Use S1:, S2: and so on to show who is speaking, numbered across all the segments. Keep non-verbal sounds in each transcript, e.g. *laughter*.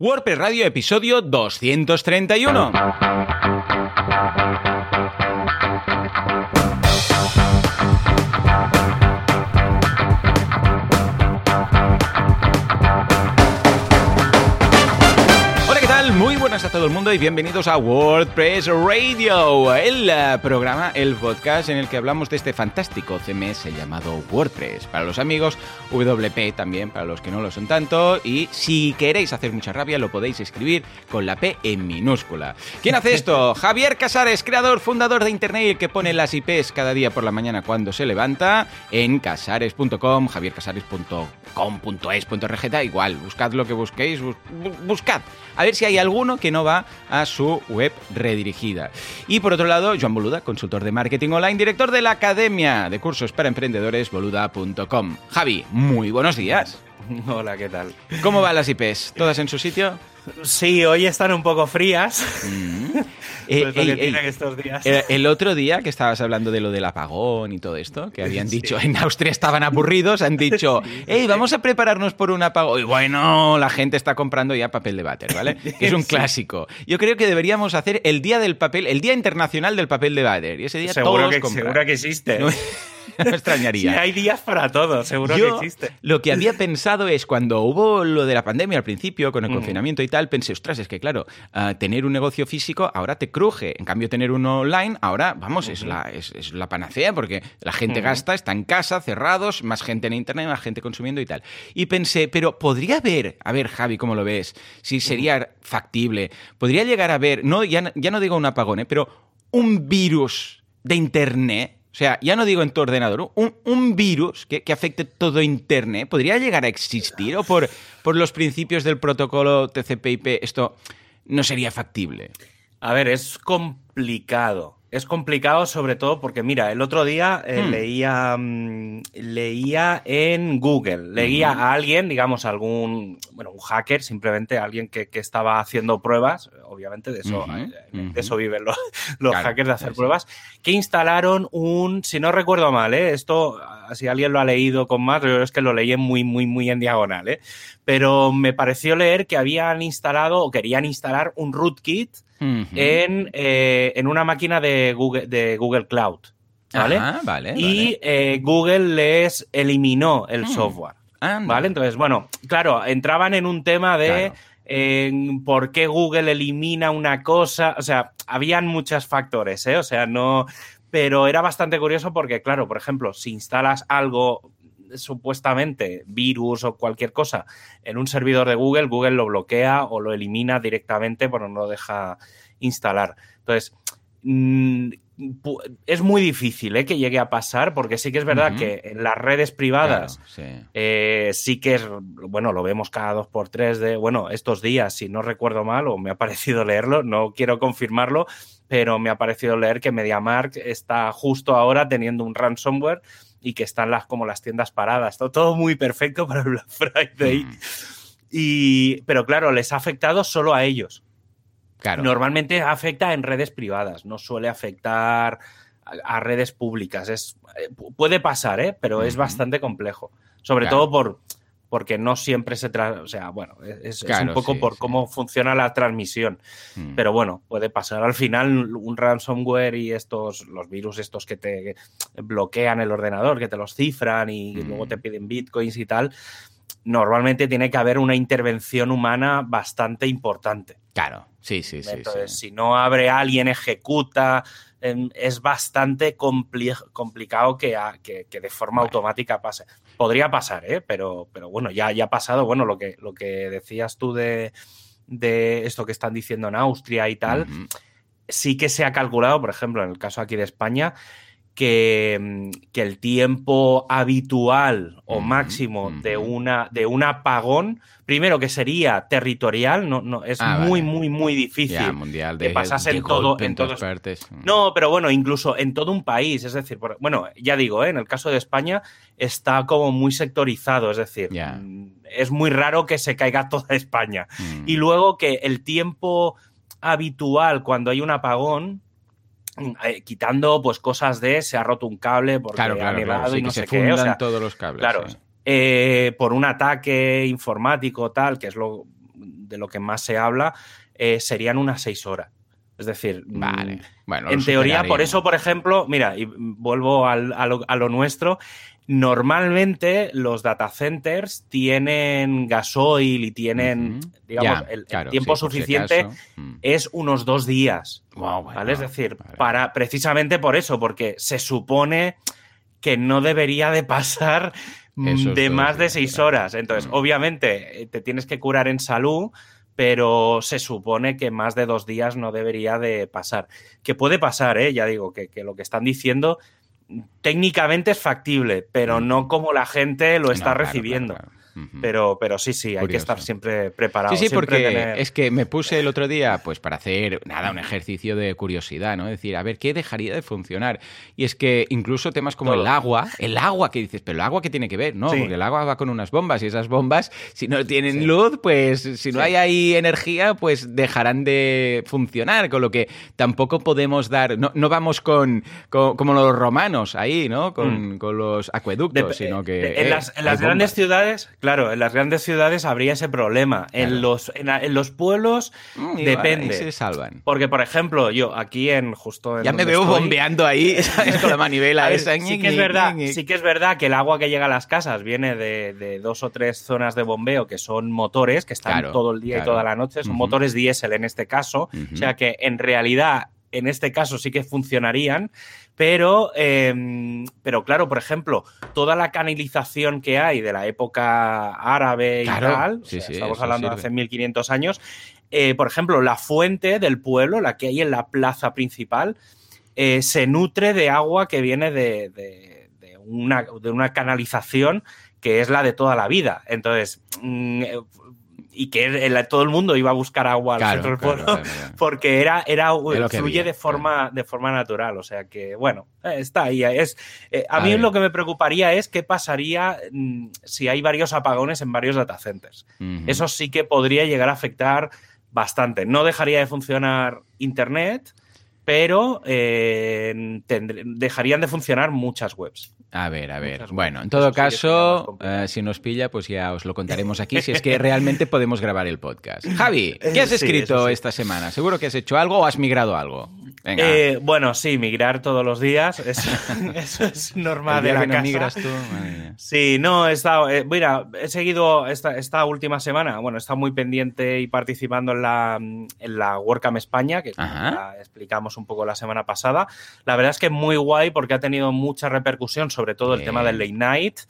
S1: WordPress Radio, episodio 231. Buenas a todo el mundo y bienvenidos a WordPress Radio, el eh, programa, el podcast en el que hablamos de este fantástico CMS llamado WordPress. Para los amigos, WP también, para los que no lo son tanto. Y si queréis hacer mucha rabia, lo podéis escribir con la P en minúscula. ¿Quién hace esto? *laughs* Javier Casares, creador, fundador de Internet el que pone las IPs cada día por la mañana cuando se levanta en casares.com, javiercasares.com.es.rg, da igual, buscad lo que busquéis, bus- bu- buscad. A ver si hay alguno que no va a su web redirigida. Y por otro lado, Joan Boluda, consultor de marketing online, director de la Academia de Cursos para Emprendedores, boluda.com. Javi, muy buenos días. *laughs*
S2: Hola, ¿qué tal?
S1: ¿Cómo van las IPs? ¿Todas en su sitio?
S2: Sí, hoy están un poco frías. *laughs*
S1: Eh,
S2: Pues
S1: ey, ey,
S2: estos días.
S1: El, otro día que estabas hablando de lo del apagón y todo esto, que habían
S2: Sí.
S1: dicho en Austria estaban aburridos, han dicho, *laughs* hey, vamos a prepararnos por un apagón. Y bueno, la gente está comprando ya papel de váter, ¿vale? Que es un
S2: Sí.
S1: clásico. Yo creo que deberíamos hacer el día del papel, el día internacional del papel de váter. Y ese día
S2: seguro,
S1: todos
S2: que,
S1: compran.
S2: seguro que existe. *laughs*
S1: No, no
S2: Sí,
S1: extrañaría.
S2: hay días para todo, seguro
S1: Yo
S2: que existe.
S1: lo que había pensado es cuando hubo lo de la pandemia al principio, con el
S2: Mm.
S1: confinamiento y tal, pensé, ostras, es que claro, ah, tener un negocio físico ahora te cruje. En cambio, tener uno online, ahora, vamos, es, la, es, es la panacea porque la gente
S2: Ujú.
S1: gasta, está en casa, cerrados, más gente en internet, más gente consumiendo y tal. Y pensé, pero podría haber, a ver, Javi, ¿cómo lo ves? Si sería factible, podría llegar a haber, no, ya, ya no digo un apagón, ¿eh? pero un virus de internet. O sea, ya no digo en tu ordenador, un, un virus que, que afecte todo Internet, ¿podría llegar a existir? ¿O por, por los principios del protocolo TCP/IP esto no sería factible?
S2: A ver, es complicado. Es complicado sobre todo porque, mira, el otro día eh,
S1: Hmm.
S2: leía, mm, leía en Google, leía a alguien, digamos, algún, bueno, un hacker, simplemente alguien que, que estaba haciendo pruebas, obviamente de eso, eh, eso viven los, *laughs* los
S1: Claro,
S2: hackers, de hacer
S1: sí,
S2: pruebas, que instalaron un, si no recuerdo mal, ¿eh? esto, si alguien lo ha leído con más, yo es que lo leí muy, muy, muy en diagonal, ¿eh? Pero me pareció leer que habían instalado o querían instalar un rootkit en, eh, en una máquina de Google, de Google Cloud. ¿Vale?
S1: Ajá, vale,
S2: y eh, Google les eliminó el
S1: Mm.
S2: software.
S1: vale. Anda.
S2: ¿Vale? Entonces, bueno, claro, entraban en un tema de
S1: Claro.
S2: por qué Google elimina una cosa. O sea, habían muchos factores, ¿eh? O sea, no. Pero era bastante curioso porque, claro, por ejemplo, si instalas algo supuestamente virus o cualquier cosa en un servidor de Google, Google lo bloquea o lo elimina directamente, pero no lo deja instalar. Entonces, mm, es muy difícil ¿eh? que llegue a pasar, porque sí que es verdad que en las redes privadas
S1: Claro, sí.
S2: eh, sí que es, bueno, lo vemos cada dos por tres de, bueno, estos días, si no recuerdo mal, o me ha *laughs* parecido leerlo, no quiero confirmarlo, pero me ha parecido leer que MediaMark está justo ahora teniendo un ransomware y que están las, como las tiendas paradas. Todo, todo muy perfecto para el Black Friday.
S1: Mm.
S2: Y, pero claro, les ha afectado solo a ellos.
S1: Claro.
S2: Normalmente afecta en redes privadas, no suele afectar a, a redes públicas. Es, eh, pu- puede pasar, ¿eh? pero es bastante complejo. Sobre
S1: Claro.
S2: todo por, porque no siempre se O sea, bueno, es, es un poco
S1: sí,
S2: por
S1: sí.
S2: cómo funciona la transmisión.
S1: Mm.
S2: Pero bueno, puede pasar. Al final, un ransomware y estos, los virus estos que te bloquean el ordenador, que te los cifran y
S1: Mm.
S2: luego te piden bitcoins y tal, normalmente tiene que haber una intervención humana bastante importante.
S1: Claro, sí, sí, sí.
S2: Entonces,
S1: sí.
S2: si no abre alguien, ejecuta, em, es bastante compli- complicado que, que- que de forma
S1: Bueno.
S2: automática pase. Podría pasar, ¿eh? pero, pero bueno, ya, ya ha pasado. Bueno, lo que, lo que decías tú de, de esto que están diciendo en Austria y tal, sí que se ha calculado, por ejemplo, en el caso aquí de España, que, mm, que el tiempo habitual o máximo de, una, de un apagón, primero que sería territorial, no, no, es
S1: Ah,
S2: muy,
S1: vale.
S2: muy, muy difícil.
S1: Mundial
S2: que pasase
S1: de
S2: en todo- en
S1: todas partes. Mm.
S2: No, pero bueno, incluso en todo un país, es decir, bueno, ya digo, ¿eh? en el caso de España está como muy sectorizado, es decir, mm, es muy raro que se caiga *laughs* toda España.
S1: Mm.
S2: Y luego que el tiempo habitual cuando hay un apagón, eh, quitando pues cosas de se ha roto un cable porque
S1: Claro,
S2: ha
S1: claro,
S2: nevado
S1: claro. Sí,
S2: y no sé
S1: se
S2: qué.
S1: fundan
S2: O sea,
S1: todos los cables.
S2: claro,
S1: sí.
S2: eh, por un ataque informático tal, que es lo de lo que más se habla, eh, serían unas seis horas. Es decir,
S1: vale.
S2: mm,
S1: Bueno,
S2: en teoría, por eso, por ejemplo, mira, y vuelvo al- a, lo, a lo nuestro, normalmente los data centers tienen gasoil y tienen, digamos,
S1: Ya,
S2: el, tiempo
S1: sí, por si
S2: suficiente.
S1: Mm.
S2: es unos dos días.
S1: Wow, bueno,
S2: ¿Vale? Es decir,
S1: vale.
S2: para precisamente por eso, porque se supone que no debería de pasar
S1: Esos
S2: de más de seis
S1: claro.
S2: horas. Entonces,
S1: Mm.
S2: obviamente, eh, te tienes que curar en salud, pero se supone que más de dos días no debería de pasar. Que puede pasar, ¿eh? Ya digo, que, que lo que están diciendo técnicamente es factible, pero
S1: Mm.
S2: no como la gente lo está
S1: claro,
S2: recibiendo.
S1: claro, claro.
S2: Pero, pero sí, sí, hay que estar siempre preparado.
S1: Sí, sí, porque
S2: tener-
S1: es que me puse el otro día, pues para hacer, nada, un ejercicio de curiosidad, ¿no? Decir, a ver, ¿qué dejaría de funcionar? Y es que incluso temas como
S2: Todo.
S1: el agua, el agua que dices, pero el agua, ¿qué tiene que ver? No,
S2: Sí.
S1: porque el agua va con unas bombas y esas bombas, si no tienen
S2: Sí.
S1: luz, pues si no
S2: Sí.
S1: hay ahí energía, pues dejarán de funcionar, con lo que tampoco podemos dar, no, no vamos con, con- como los romanos ahí, ¿no? Con, con los acueductos, sino que...
S2: de- en
S1: eh,
S2: las, en las grandes ciudades, claro, en las grandes ciudades habría ese problema. En, los, en, en los pueblos
S1: Mm,
S2: depende.
S1: ahí se salvan.
S2: Porque, por ejemplo, yo aquí en justo en
S1: Ya me veo
S2: estoy-
S1: bombeando ahí, *laughs* ¿sabes? Con la manivela
S2: ver,
S1: esa.
S2: sí que es verdad, sí que es verdad que el agua que llega a las casas viene de, de dos o tres zonas de bombeo que son motores que están
S1: Claro,
S2: todo el día
S1: claro.
S2: y toda la noche, son motores diésel en este caso, o sea que en realidad en este caso sí que funcionarían, pero, eh, pero claro, por ejemplo, toda la canalización que hay de la época árabe
S1: Claro,
S2: y tal, o
S1: sí,
S2: sea,
S1: sí,
S2: estamos hablando de hace 1500 años, eh, por ejemplo, la fuente del pueblo, la que hay en la plaza principal, eh, se nutre de agua que viene de, de- de una, de una canalización que es la de toda la vida. Entonces, mm, eh, y que el- todo el mundo iba a buscar agua al
S1: Claro,
S2: centro del
S1: claro,
S2: porque era, era fluye de forma, de forma natural. O sea que, bueno, eh, está ahí. Es, eh, a,
S1: A
S2: mí
S1: ver.
S2: lo que me preocuparía es qué pasaría mm, si hay varios apagones en varios datacenters.
S1: Ujú.
S2: Eso sí que podría llegar a afectar bastante. No dejaría de funcionar Internet, pero eh, dejarían de funcionar muchas webs.
S1: A ver, a ver.
S2: Muchas
S1: Bueno, en todo
S2: Eso
S1: caso, eh, si nos pilla, pues ya os lo contaremos aquí, si es que realmente podemos grabar el podcast. *laughs* Javi, ¿qué has
S2: Sí,
S1: escrito
S2: sí.
S1: esta semana? ¿Seguro que has hecho algo o has migrado algo? Venga.
S2: Eh, bueno, sí, migrar todos los días, *laughs* eso, eso es normal de la
S1: que no
S2: casa.
S1: migras tú.
S2: Sí, no, he estado, eh, mira, he seguido esta, esta última semana, bueno, he estado muy pendiente y participando en la, en la WordCamp España, que ya explicamos un poco la semana pasada. La verdad es que muy guay porque ha tenido mucha repercusión, sobre todo el tema del late night.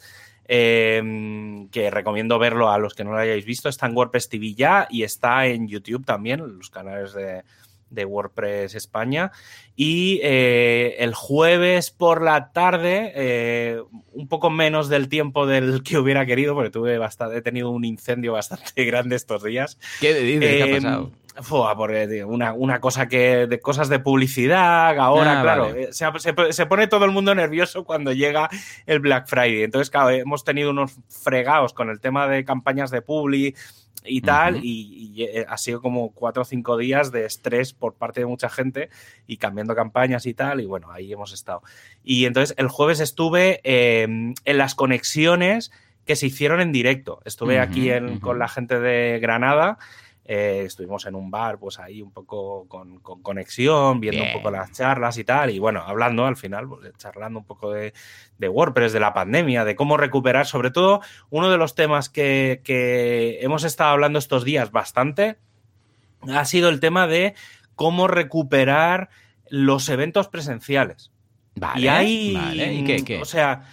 S2: eh, que recomiendo verlo a los que no lo hayáis visto. Está en WordPress TV ya y está en YouTube también, los canales de, de WordPress España. Y eh, el jueves por la tarde, eh, un poco menos del tiempo del *laughs* que hubiera querido, porque tuve bastante, he tenido un incendio bastante *laughs* grande estos días.
S1: ¿Qué dices? ¿Qué ha
S2: Eh,
S1: pasado?
S2: Fua, porque, tío, una, una cosa que de cosas de publicidad, ahora,
S1: Ah,
S2: claro,
S1: vale.
S2: eh, se, se- se pone todo el mundo nervioso cuando llega el Black Friday. Entonces, claro, hemos tenido unos fregados con el tema de campañas de publi y tal,
S1: Ujú.
S2: y, y, eh, ha sido como cuatro o cinco días de estrés por parte de mucha gente y cambiando campañas y tal, y bueno, ahí hemos estado. Y entonces el jueves estuve eh, en las conexiones que se hicieron en directo. Estuve
S1: Ujú,
S2: aquí en-
S1: ujú.
S2: con la gente de Granada. Eh, estuvimos en un bar, pues ahí un poco con, con conexión, viendo
S1: Bien.
S2: un poco las charlas y tal, y bueno, hablando al final, pues, charlando un poco de, de WordPress, de la pandemia, de cómo recuperar, sobre todo uno de los temas que, que hemos estado hablando estos días bastante, ha sido el tema de cómo recuperar los eventos presenciales.
S1: Vale,
S2: y hay.
S1: vale. ¿Y qué? qué?
S2: O sea.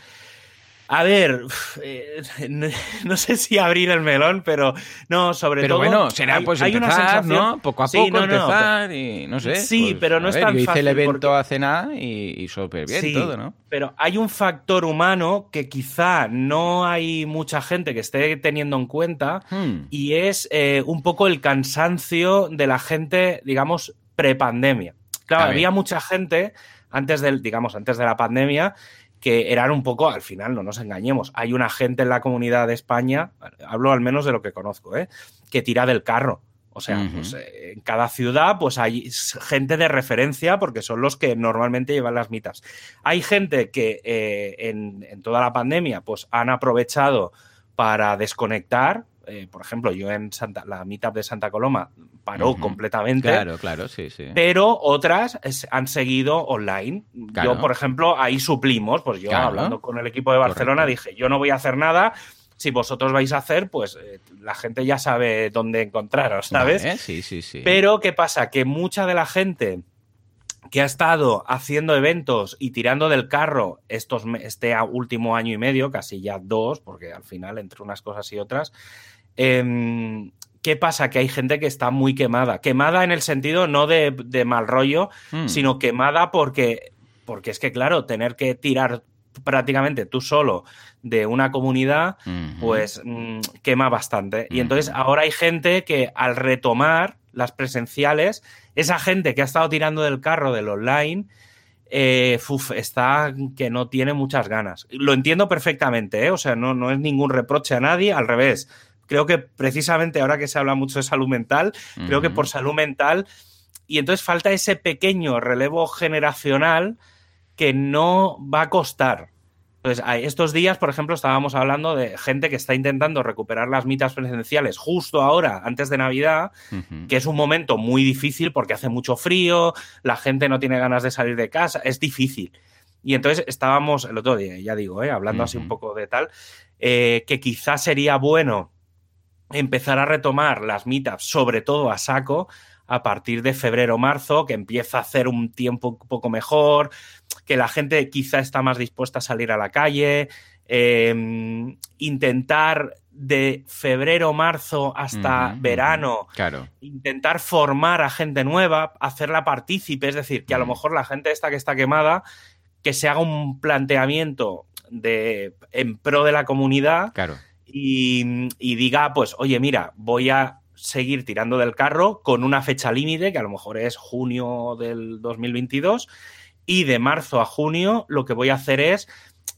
S2: A ver, eh, *laughs* no, sé si abrir el melón, pero no, sobre
S1: Pero
S2: todo.
S1: bueno, será
S2: hay-
S1: pues
S2: hay una
S1: empezar,
S2: sensación-
S1: ¿no? Poco a
S2: Sí,
S1: poco
S2: no, no,
S1: empezar y no sé.
S2: Sí,
S1: pues,
S2: pero no es
S1: ver,
S2: tan
S1: Yo hice el
S2: fácil
S1: evento
S2: porque-
S1: hace nada y, y súper bien
S2: Sí,
S1: todo, ¿no?
S2: Pero hay un factor humano que quizá no hay mucha gente que esté teniendo en cuenta
S1: Hmm.
S2: y es eh, un poco el cansancio de la gente, digamos, prepandemia. Claro, había mucha gente antes del, digamos, antes de la pandemia que eran un poco, al final, no nos engañemos, hay una gente en la comunidad de España, hablo al menos de lo que conozco, ¿eh? que tira del carro. O sea, pues, eh, en cada ciudad pues hay gente de referencia porque son los que normalmente llevan las mitas. Hay gente que eh, en, en toda la pandemia pues han aprovechado para desconectar, eh, por ejemplo, yo en Santa, la meetup de Santa Coloma paró completamente.
S1: Claro, claro, sí, sí.
S2: Pero otras han seguido online. Yo, por ejemplo, ahí suplimos, pues yo hablando con el equipo de Barcelona dije, yo no voy a hacer nada, si vosotros vais a hacer, pues eh, la gente ya sabe dónde encontraros, ¿sabes?
S1: sí, sí, sí.
S2: Pero, ¿qué pasa? Que mucha de la gente que ha estado haciendo eventos y tirando del carro estos, este último año y medio, casi ya dos, porque al final, entre unas cosas y otras, em, ¿qué pasa? Que hay gente que está muy quemada. Quemada en el sentido no de, mal rollo, hmm. sino quemada porque, porque es que, claro, tener que tirar prácticamente tú solo de una comunidad, pues mm, quema bastante. Y entonces ahora hay gente que al retomar las presenciales, esa gente que ha estado tirando del carro del online, eh, está que no tiene muchas ganas. Lo entiendo perfectamente, ¿eh? o sea, no, no es ningún reproche a nadie, al revés. Creo que precisamente ahora que se habla mucho de salud mental, creo que por salud mental, y entonces falta ese pequeño relevo generacional que no va a costar. Entonces, estos días, por ejemplo, estábamos hablando de gente que está intentando recuperar las mitas presenciales justo ahora, antes de Navidad, que es un momento muy difícil porque hace mucho frío, la gente no tiene ganas de salir de casa, es difícil. Y entonces estábamos el otro día, ya digo, ¿eh? hablando así un poco de tal, eh, que quizás sería bueno empezar a retomar las meetups, sobre todo a saco, a partir de febrero-marzo, que empieza a hacer un tiempo un poco mejor, que la gente quizá está más dispuesta a salir a la calle, em, intentar de febrero, marzo hasta verano,
S1: claro.
S2: intentar formar a gente nueva, hacerla partícipe, es decir, que a lo mejor la gente esta que está quemada, que se haga un planteamiento de, en pro de la comunidad y, y diga, pues, oye, mira, voy a seguir tirando del carro con una fecha límite, que a lo mejor es junio del 2022, y de marzo a junio lo que voy a hacer es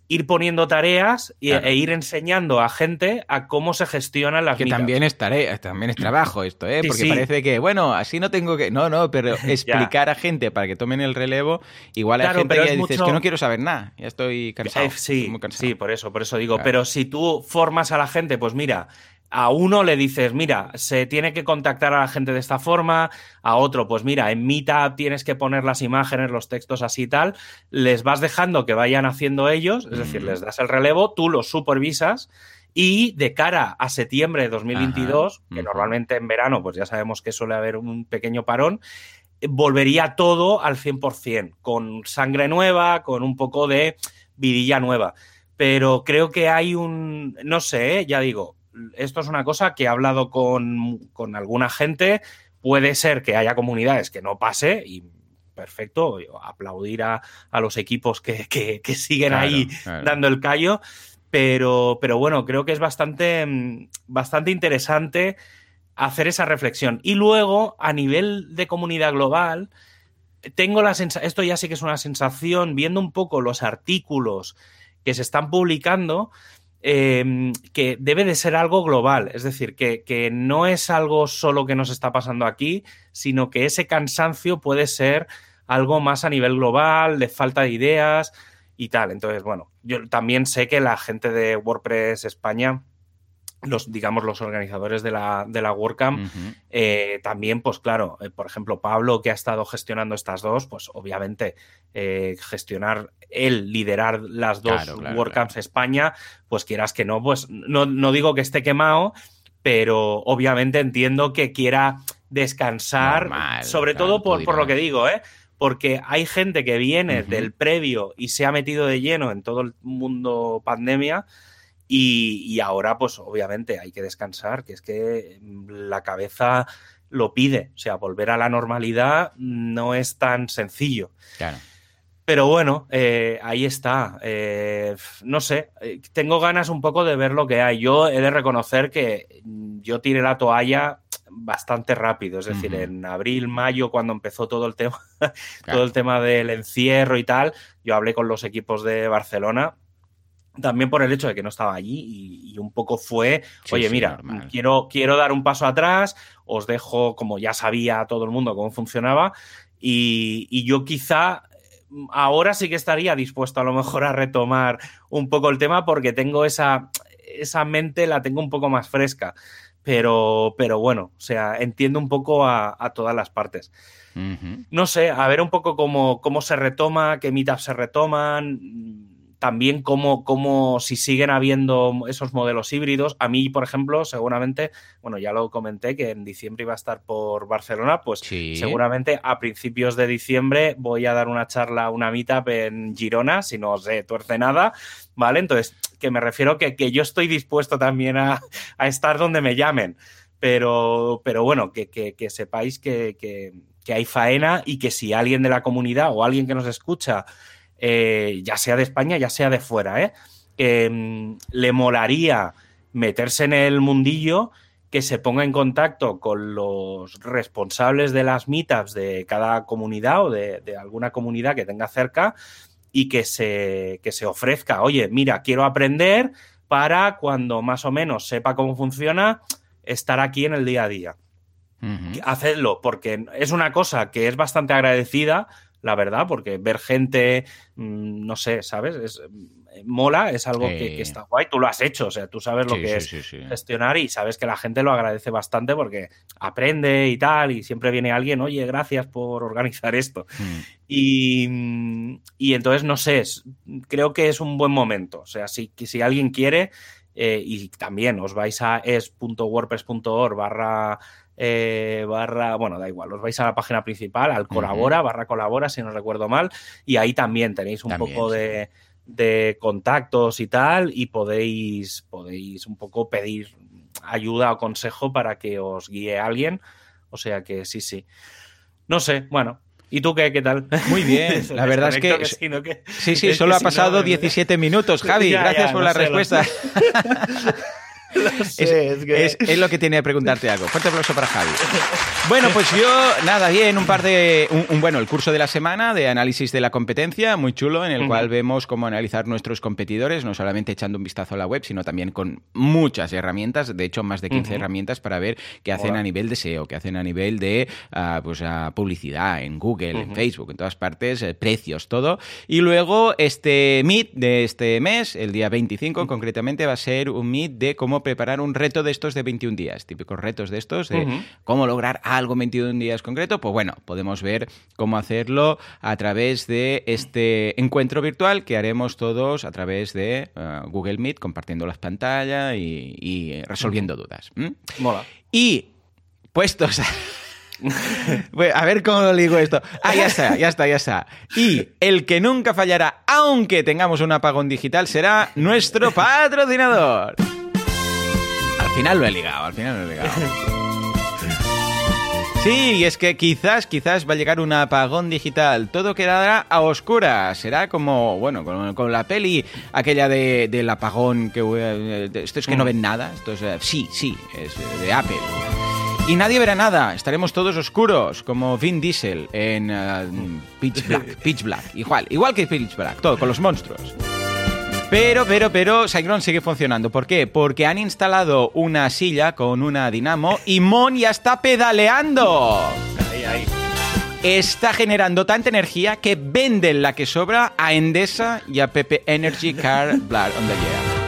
S2: ir poniendo tareas e ir enseñando a gente a cómo se gestionan las
S1: Que también es tarea, también es *clears throat* trabajo esto, ¿eh? Porque parece que, bueno, así no tengo que... No, no, pero *laughs* explicar a gente para que tomen el relevo, igual hay gente que dice, que no quiero saber nada, ya estoy cansado.
S2: Eh, sí, sí, por eso, por eso digo, pero si tú formas a la gente, pues mira, a uno le dices, mira, se tiene que contactar a la gente de esta forma, a otro, pues mira, en Meetup tienes que poner las imágenes, los textos así y tal, les vas dejando que vayan haciendo ellos, es decir, les das el relevo, tú los supervisas y de cara a septiembre de 2022, que normalmente en verano, pues ya sabemos que suele haber un pequeño parón, volvería todo al 100%, con sangre nueva, con un poco de vidilla nueva. Pero creo que hay un, no sé, ¿eh? ya digo, esto es una cosa que he hablado con, alguna gente. Puede ser que haya comunidades que no pase y perfecto, aplaudir a, los equipos que, siguen ahí dando el callo. Pero, pero bueno, creo que es bastante, bastante interesante hacer esa reflexión. Y luego, a nivel de comunidad global, tengo la sensación, esto ya sí que es una sensación, viendo un poco los artículos que se están publicando, Em, que debe de ser algo global, es decir, que, no es algo solo que nos está pasando aquí, sino que ese cansancio puede ser algo más a nivel global, de falta de ideas y tal. Entonces, bueno, yo también sé que la gente de WordPress España los, digamos, los organizadores de la, de la WordCamp, eh, también, pues claro, eh, por ejemplo, Pablo, que ha estado gestionando estas dos, pues obviamente eh, gestionar él, liderar las dos WordCamps España, pues quieras que no, pues no, no, digo que esté quemado, pero obviamente entiendo que quiera descansar, sobre todo por, por, lo que digo, ¿eh? Porque hay gente que viene del previo y se ha metido de lleno en todo el mundo pandemia y, ahora, pues obviamente hay que descansar, que es que mm, la cabeza lo pide. O sea, volver a la normalidad no es tan sencillo.
S1: Claro.
S2: Pero bueno, eh, ahí está. Eh, no sé, eh, tengo ganas un poco de ver lo que hay. Yo he de reconocer que mm, yo tiré la toalla bastante rápido, es decir, en abril, mayo, cuando empezó todo el tema, *laughs* todo el tema del encierro y tal, yo hablé con los equipos de Barcelona también por el hecho de que no estaba allí y, un poco fue, oye, mira, quiero, quiero dar un paso atrás, os dejo, como ya sabía todo el mundo cómo funcionaba, y, yo quizá ahora sí que estaría dispuesto a lo mejor a retomar un poco el tema porque tengo esa, esa mente la tengo un poco más fresca. Pero, pero bueno, o sea, entiendo un poco a, todas las partes. No sé, a ver un poco cómo, cómo se retoma, qué meetups se retoman también como, si siguen habiendo esos modelos híbridos. A mí, por ejemplo, seguramente, bueno, ya lo comenté que en diciembre iba a estar por Barcelona, pues seguramente a principios de diciembre voy a dar una charla, una meetup en Girona, si no se tuerce nada, ¿vale? Entonces, que me refiero que, que yo estoy dispuesto también a, estar donde me llamen. Pero, pero bueno, que, que sepáis que hay faena y que si alguien de la comunidad o alguien que nos escucha eh, ya sea de España, ya sea de fuera, ¿eh? Mm, le molaría meterse en el mundillo, que se ponga en contacto con los responsables de las meetups de cada comunidad o de, alguna comunidad que tenga cerca y que se, que se ofrezca, oye, mira, quiero aprender para cuando más o menos sepa cómo funciona, estar aquí en el día a día. Hacedlo, porque es una cosa que es bastante agradecida la verdad, porque ver gente, mm, no sé, ¿sabes? Es, eh, mola, es algo que, está guay. Tú lo has hecho, o sea, tú sabes lo que es gestionar y sabes que la gente lo agradece bastante porque aprende y tal, y siempre viene alguien, oye, gracias por organizar esto. Mm. Y, y, entonces, no sé, creo que es un buen momento. O sea, si, si alguien quiere, eh, y también os vais a es.wordpress.org barra eh, barra, bueno, da igual, os vais a la página principal, al colabora, barra colabora, si no recuerdo mal, y ahí también tenéis un poco de, contactos y tal, y podéis, podéis un poco pedir ayuda o consejo para que os guíe alguien. O sea que sí, sí. No sé, bueno, ¿Y tú qué, qué tal?
S1: Muy bien, *laughs* la verdad es que... sí, sí, solo ha pasado *laughs* 17 minutos, Javi, gracias por la respuesta. *laughs* es, lo que tenía que preguntarte algo. Fuerte aplauso para Javi. *laughs* Bueno, pues yo, nada, bien, un par de. Un, bueno, el curso de la semana de análisis de la competencia, muy chulo, en el cual vemos cómo analizar nuestros competidores, no solamente echando un vistazo a la web, sino también con muchas herramientas, de hecho, más de 15 herramientas para ver qué hacen a nivel de SEO, qué hacen a nivel de pues, ah, publicidad en Google, en Facebook, en todas partes, eh, precios, todo. Y luego, este Meet de este mes, el día 25 concretamente, va a ser un Meet de cómo preparar un reto de estos de 21 días, típicos retos de estos, de cómo lograr algo en 21 días concreto, pues bueno, podemos ver cómo hacerlo a través de este encuentro virtual que haremos todos a través de eh, Google Meet, compartiendo las pantallas y, resolviendo dudas.
S2: Mola.
S1: Y puestos a... *laughs* a ver cómo lo digo esto. Ah, ya está, ya está, ya está. Y el que nunca fallará, aunque tengamos un apagón digital, será nuestro patrocinador. Al final lo he ligado, al final lo he ligado. *laughs* Sí, es que quizás, quizás va a llegar un apagón digital. Todo quedará a oscuras. Será como, bueno, con, la peli aquella de, del apagón que... Eh, esto es que no mm. ven nada. Esto es... Eh, sí, sí, es eh, de Apple. Y nadie verá nada, estaremos todos oscuros, como Vin Diesel en Pitch Black, Pitch Black, igual, igual que Pitch Black, todo, con los monstruos. Pero, pero, pero, SiteGround sigue funcionando. ¿Por qué? Porque han instalado una silla con una dinamo y Mon ya está pedaleando. Ahí, ahí. Está generando tanta energía que venden la que sobra a Endesa y a Pepe Energy Car Blood on the Year.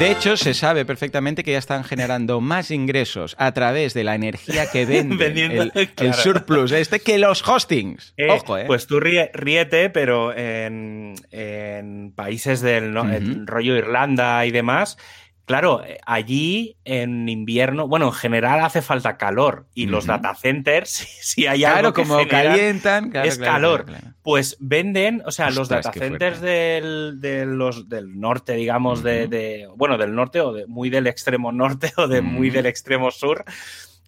S1: De hecho, se sabe perfectamente que ya están generando más ingresos a través de la energía que *laughs* venden el, surplus este que los hostings.
S2: Eh, Ojo, ¿eh? Pues tú ríete, pero en, países del rollo Irlanda y demás, Claro, eh, allí en invierno, bueno, en general hace falta calor y los data centers, *laughs* si, hay algo que
S1: como calientan,
S2: es calor. Pues venden, o sea, los data centers del, los, del norte, digamos, de, bueno, del norte o de muy del extremo norte *laughs* o de muy del extremo sur,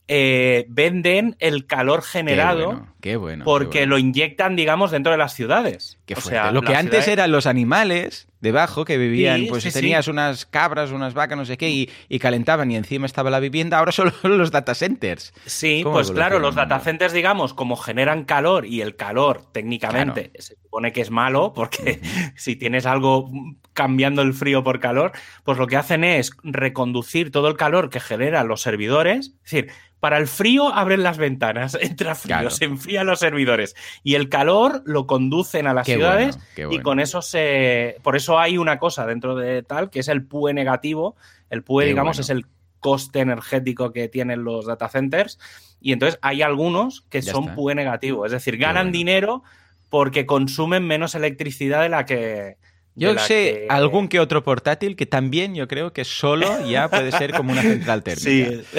S2: eh, venden el calor generado
S1: qué bueno,
S2: porque lo inyectan, digamos, dentro de las ciudades.
S1: o sea, lo que antes eran los animales debajo que vivían, pues tenías unas cabras, unas vacas, no sé qué, y, calentaban y encima estaba la vivienda, ahora solo *laughs* los data centers.
S2: Sí, pues claro, los data centers, digamos, como generan calor y el calor técnicamente supone que es malo, porque *laughs* si tienes algo cambiando el frío por calor, pues lo que hacen es reconducir todo el calor que generan los servidores, es decir, Para el frío abren las ventanas, *laughs* entra frío, se enfrían los servidores y el calor lo conducen a las ciudades y con eso se... Por eso hay una cosa dentro de tal que es el PUE negativo. El PUE, digamos, es el coste energético que tienen los data centers y entonces hay algunos que son PUE negativo, es decir, ganan dinero porque consumen menos electricidad de la que
S1: yo sé algún que otro portátil que también yo creo que solo ya puede ser como una central *laughs* térmica. *laughs*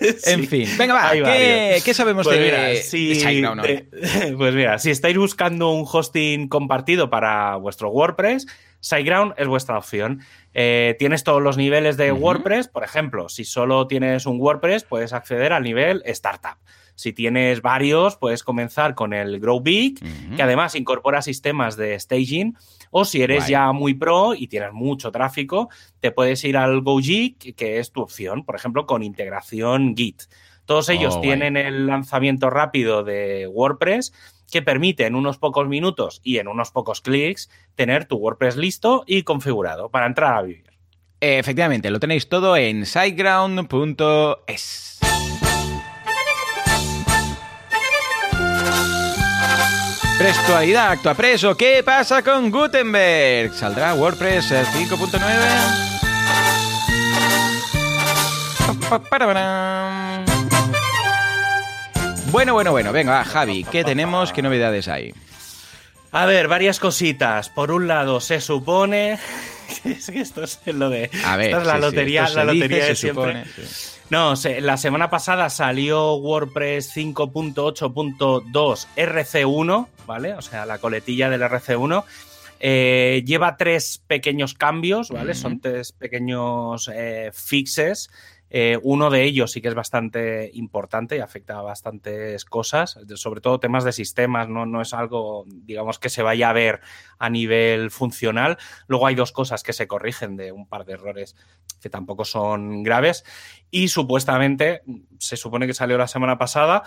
S1: Sí. En fin, venga, va, ¿qué, sabemos pues de, si, *laughs*
S2: Pues mira, si estáis buscando un hosting compartido para vuestro WordPress, SiteGround es vuestra opción. Eh, tienes todos los niveles de WordPress, por ejemplo, si solo tienes un WordPress, puedes acceder al nivel Startup. Si tienes varios, puedes comenzar con el Grow Big, que además incorpora sistemas de staging o si eres ya muy pro y tienes mucho tráfico, te puedes ir al GoGeek, que es tu opción, por ejemplo, con integración Git. Todos ellos oh, tienen el lanzamiento rápido de WordPress que permite en unos pocos minutos y en unos pocos clics tener tu WordPress listo y configurado para entrar a vivir.
S1: Efectivamente, lo tenéis todo en siteground.es. Prestualidad, actua preso. ¿Qué pasa con Gutenberg? ¿Saldrá WordPress 5.9? Bueno, bueno, bueno. Venga, Javi, ¿qué tenemos? ¿Qué novedades hay?
S2: A ver, varias cositas. Por un lado, se supone. *laughs* es que esto es lo de. A ver, esta es la lotería, la lotería de siempre. No, la semana pasada salió WordPress 5.8.2 RC1, ¿vale? O sea, la coletilla del RC1. Eh, lleva tres pequeños cambios, ¿vale? Son tres pequeños eh, fixes eh, uno de ellos sí que es bastante importante y afecta a bastantes cosas, sobre todo temas de sistemas, no, no es algo, digamos, que se vaya a ver a nivel funcional. Luego hay dos cosas que se corrigen de un par de errores que tampoco son graves y supuestamente se supone que salió la semana pasada.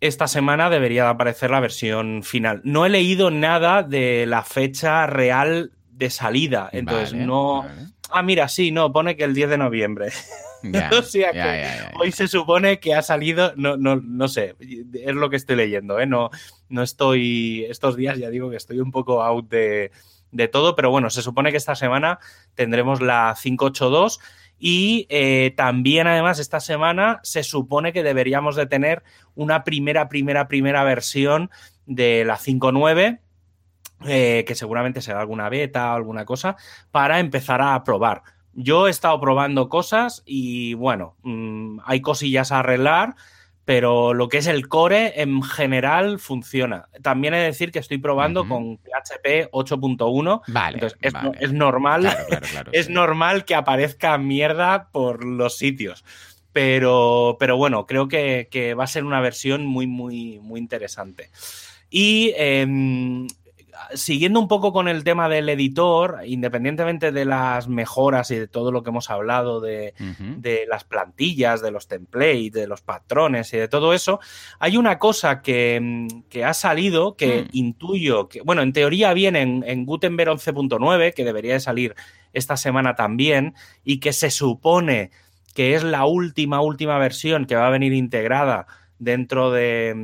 S2: Esta semana debería aparecer la versión final. No he leído nada de la fecha real de salida, entonces no... Ah, mira, sí, no, pone que el 10 de noviembre. *laughs* hoy se supone que ha salido, no, no, no sé, es lo que estoy leyendo, ¿eh? No, no estoy, estos días ya digo que estoy un poco out de, todo, pero bueno, se supone que esta semana tendremos la 582 y eh, también además esta semana se supone que deberíamos de tener una primera, primera, primera versión de la 59. Eh, que seguramente será alguna beta o alguna cosa, para empezar a probar. Yo he estado probando cosas y bueno, mm, hay cosillas a arreglar, pero lo que es el core en general funciona. También he de decir que estoy probando con PHP 8.1. Vale. Entonces es, normal. es normal que aparezca mierda por los sitios. Pero, pero bueno, creo que, va a ser una versión muy, muy, muy interesante. Y em, siguiendo un poco con el tema del editor, independientemente de las mejoras y de todo lo que hemos hablado de, las plantillas, de los templates, de los patrones y de todo eso, hay una cosa que, ha salido que mm. intuyo que, bueno, en teoría viene en, Gutenberg 11.9, que debería de salir esta semana también, y que se supone que es la última, última versión que va a venir integrada dentro de,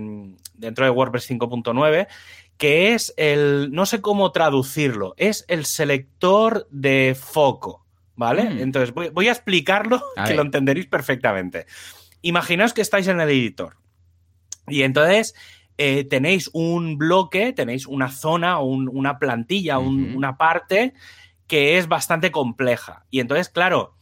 S2: dentro de WordPress 5.9 que es el, no sé cómo traducirlo, es el selector de foco, ¿vale? Mm. Entonces voy, a explicarlo, que lo entenderéis perfectamente. Imaginaos que estáis en el editor y entonces eh, tenéis un bloque, tenéis una zona o una plantilla, una parte que es bastante compleja. Y entonces, claro,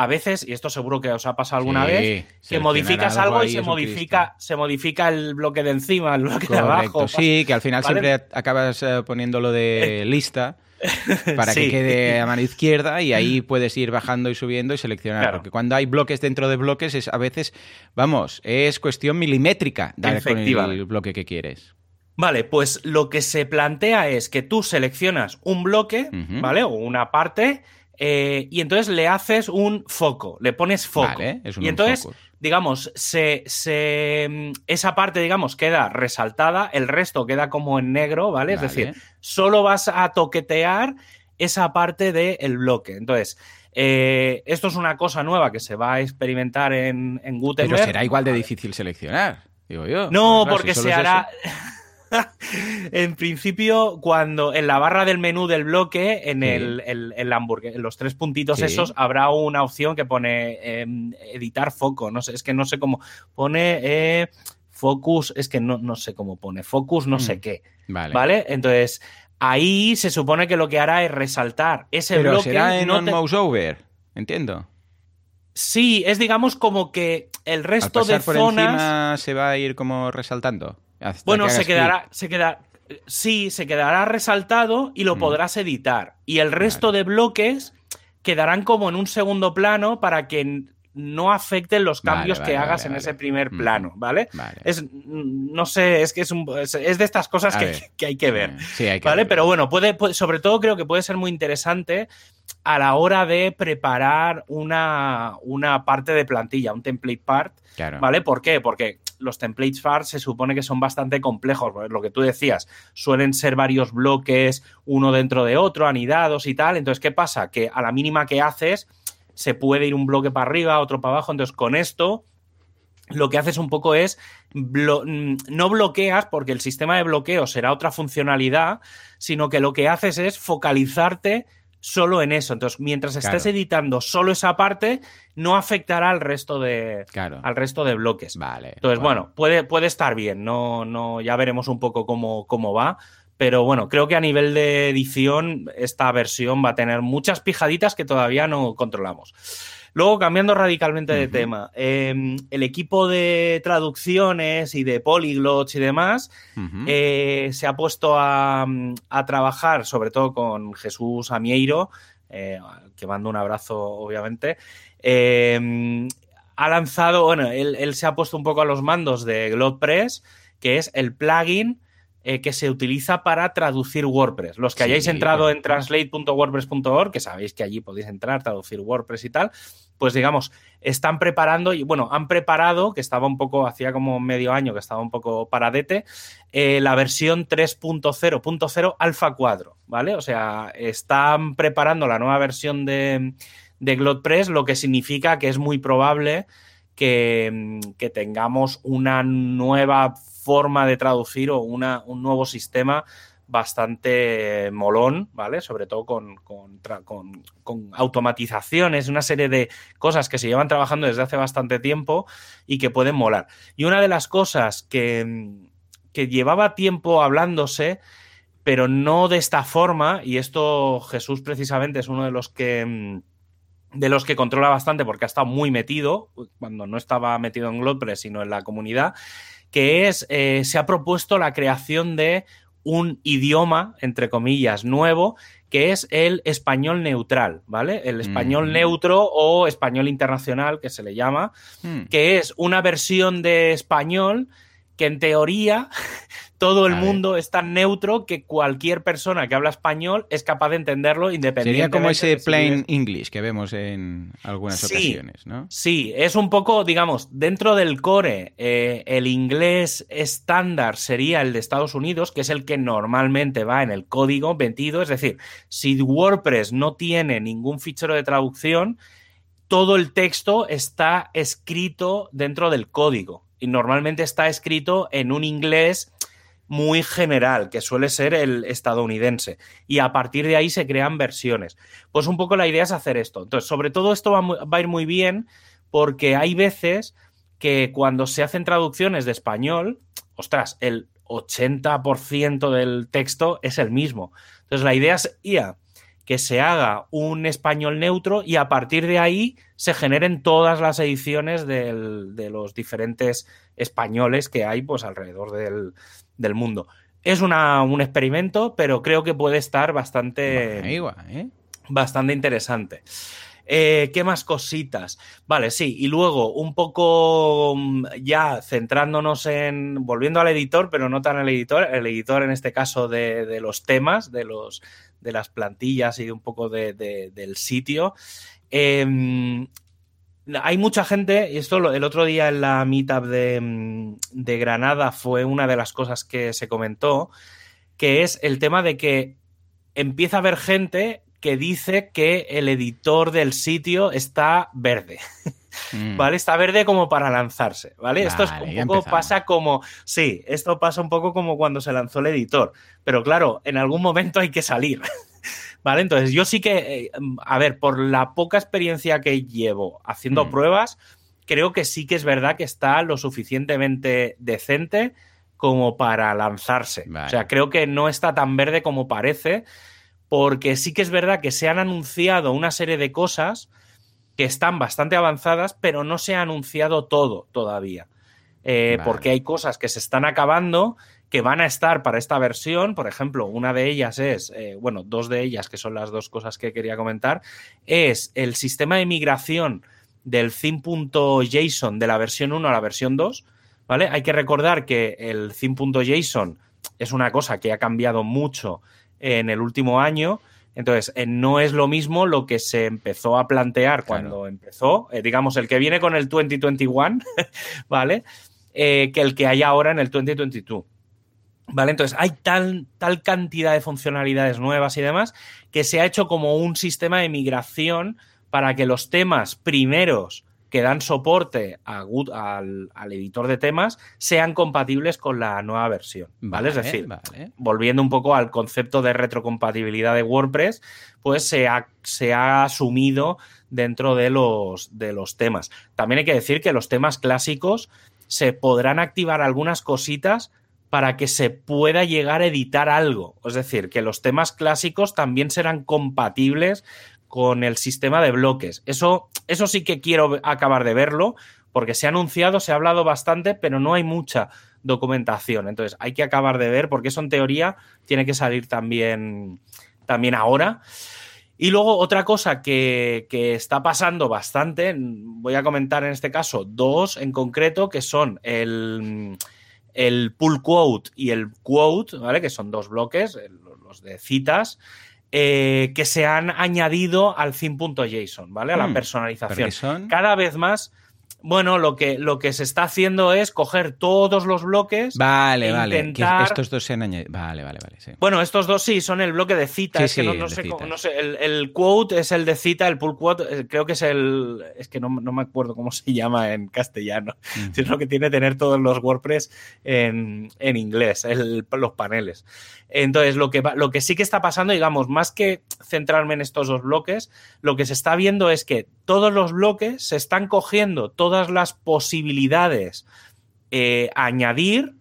S2: a veces, y esto seguro que os ha pasado alguna vez, que modificas algo y se modifica, se modifica el bloque de encima, el bloque de abajo.
S1: Sí, que al final siempre acabas eh, poniéndolo de lista *laughs* para que quede a mano izquierda y ahí *laughs* puedes ir bajando y subiendo y seleccionar. Porque cuando hay bloques dentro de bloques, es a veces, vamos, es cuestión milimétrica dar con el bloque que quieres.
S2: Vale, pues lo que se plantea es que tú seleccionas un bloque, ¿vale? O una parte eh, y entonces le haces un foco, le pones foco. y entonces, digamos, se, se, esa parte, digamos, queda resaltada, el resto queda como en negro, ¿vale? Es decir, solo vas a toquetear esa parte del bloque. Entonces, Eh, esto es una cosa nueva que se va a experimentar en, en Gutenberg.
S1: Pero será igual de difícil seleccionar, digo yo.
S2: No, porque se hará... *laughs* en principio, cuando en la barra del menú del bloque, en el, el, hamburguer, en los tres puntitos esos, habrá una opción que pone em, editar foco. No sé, es que no sé cómo. Pone eh, focus, es que no, no, sé cómo pone. Focus no sé mm, qué. Vale. ¿Vale? Entonces, ahí se supone que lo que hará es resaltar ese
S1: Pero
S2: bloque.
S1: será en no mouse over, entiendo.
S2: Sí, es digamos como que el resto de
S1: por
S2: zonas.
S1: Encima se va a ir como resaltando.
S2: Bueno, se quedará, se quedará. Sí, se quedará resaltado y lo mm. podrás editar. Y el resto de bloques quedarán como en un segundo plano para que no afecten los cambios que hagas en ese primer mm. plano, ¿vale? Es, no sé, es que es, un, es, de estas cosas que, hay que ver,
S1: sí, hay que
S2: ¿vale?
S1: Ver.
S2: Pero bueno, puede, sobre todo creo que puede ser muy interesante a la hora de preparar una, una parte de plantilla, un template part, ¿vale? ¿Por qué? Porque los templates part se supone que son bastante complejos, lo que tú decías, suelen ser varios bloques, uno dentro de otro, anidados y tal, entonces, ¿qué pasa? Que a la mínima que haces se puede ir un bloque para arriba, otro para abajo. Entonces, con esto, lo que haces un poco es mm, no bloqueas, porque el sistema de bloqueo será otra funcionalidad, sino que lo que haces es focalizarte solo en eso. Entonces, mientras estés editando solo esa parte, no afectará al resto de, al resto de bloques.
S1: Vale.
S2: Entonces, bueno, puede, puede estar bien. No, no, ya veremos un poco cómo, cómo va. Pero bueno, creo que a nivel de edición esta versión va a tener muchas pijaditas que todavía no controlamos. Luego, cambiando radicalmente de tema, em, el equipo de traducciones y de polyglots y demás eh, se ha puesto a, trabajar, sobre todo con Jesús Amieiro, eh, que mando un abrazo, obviamente. Em, ha lanzado, bueno, él, él, se ha puesto un poco a los mandos de GlotPress, que es el plugin eh, que se utiliza para traducir WordPress. Los que hayáis entrado en translate.wordpress.org, que sabéis que allí podéis entrar, traducir WordPress y tal, pues digamos, están preparando, y bueno, han preparado, que estaba un poco, hacía como medio año que estaba un poco paradete, eh, la versión 3.0.0 Alpha 4, ¿vale? O sea, están preparando la nueva versión de, de GlotPress, lo que significa que es muy probable que, que tengamos una nueva forma de traducir o una, un nuevo sistema bastante molón, ¿vale? Sobre todo con, con, automatizaciones, una serie de cosas que se llevan trabajando desde hace bastante tiempo y que pueden molar. Y una de las cosas que, que llevaba tiempo hablándose, pero no de esta forma, y esto Jesús precisamente es uno de los que de los que controla bastante porque ha estado muy metido, cuando no estaba metido en GlotPress, sino en la comunidad, que es, eh, se ha propuesto la creación de un idioma, entre comillas, nuevo, que es el español neutral, ¿vale? El español neutro o español internacional, que se le llama, hmm. que es una versión de español que en teoría *laughs* todo el mundo es tan neutro que cualquier persona que habla español es capaz de entenderlo independientemente.
S1: Sería como ese plain English que vemos en algunas ocasiones, ¿no?
S2: Sí, es un poco, digamos, dentro del core, eh, el inglés estándar sería el de Estados Unidos, que es el que normalmente va en el código metido. Es decir, si WordPress no tiene ningún fichero de traducción, todo el texto está escrito dentro del código. Y normalmente está escrito en un inglés muy general, que suele ser el estadounidense. Y a partir de ahí se crean versiones. Pues un poco la idea es hacer esto. Entonces, sobre todo esto va, a ir muy bien porque hay veces que cuando se hacen traducciones de español, ostras, el 80% del texto es el mismo. Entonces, la idea sería que se haga un español neutro y a partir de ahí se generen todas las ediciones de los diferentes españoles que hay pues alrededor del, del mundo. Es un experimento, pero creo que puede estar bastante,
S1: ¿eh?
S2: bastante interesante. Eh, ¿Qué más cositas? Vale, sí, y luego un poco mm, ya centrándonos en, volviendo al editor, pero no tan al editor, el editor en este caso de, los temas, de, los, de las plantillas y un poco del sitio. Em, hay mucha gente, y esto el otro día en la meetup mm, de, Granada fue una de las cosas que se comentó, que es el tema de que empieza a haber gente que dice que el editor del sitio está verde. *laughs* Mm. ¿Vale? Está verde como para lanzarse, ¿vale? esto es un poco pasa como. Sí, esto pasa un poco como cuando se lanzó el editor. Pero claro, en algún momento hay que salir. *laughs* ¿Vale? Entonces, yo sí que. Eh, a ver, por la poca experiencia que llevo haciendo mm. pruebas, creo que sí que es verdad que está lo suficientemente decente como para lanzarse. O sea, creo que no está tan verde como parece, porque sí que es verdad que se han anunciado una serie de cosas que están bastante avanzadas, pero no se ha anunciado todo todavía. Eh, porque hay cosas que se están acabando que van a estar para esta versión. Por ejemplo, una de ellas es, eh, bueno, dos de ellas, que son las dos cosas que quería comentar, es el sistema de migración del theme.json de la versión 1 a la versión 2. ¿Vale? Hay que recordar que el theme.json es una cosa que ha cambiado mucho en el último año. Entonces, eh, no es lo mismo lo que se empezó a plantear cuando empezó, eh, digamos, el que viene con el 2021, *laughs* ¿vale? que el que hay ahora en el 2022. ¿Vale? Entonces, hay tal, tal cantidad de funcionalidades nuevas y demás que se ha hecho como un sistema de migración para que los temas primeros que dan soporte al, editor de temas sean compatibles con la nueva versión. ¿Vale? es decir, volviendo un poco al concepto de retrocompatibilidad de WordPress, pues se ha, se ha asumido dentro de los, de los temas. También hay que decir que los temas clásicos se podrán activar algunas cositas para que se pueda llegar a editar algo. Es decir, que los temas clásicos también serán compatibles con el sistema de bloques. Eso, eso sí que quiero acabar de verlo, porque se ha anunciado, se ha hablado bastante, pero no hay mucha documentación. Entonces, hay que acabar de ver, porque eso en teoría tiene que salir también, también ahora. Y luego otra cosa que, que, está pasando bastante, voy a comentar en este caso dos en concreto, que son el, el pull quote y el quote, ¿vale? Que son dos bloques, los de citas, eh, que se han añadido al theme.json, ¿vale? A la hmm. personalización. Cada vez más bueno, lo que, lo que se está haciendo es coger todos los bloques.
S1: Vale, e vale. estos dos se han añadido. Vale, vale, vale.
S2: Bueno, estos dos sí, son el bloque de citas. que no, sé, no, sé, el, quote es el de cita, el pull quote, eh, creo que es el. Es que no, me acuerdo cómo se llama en castellano. Es lo que tiene que tener todos los WordPress en, inglés, los paneles. Entonces, lo que, lo que sí que está pasando, digamos, más que centrarme en estos dos bloques, lo que se está viendo es que todos los bloques se están cogiendo todas las posibilidades eh, a añadir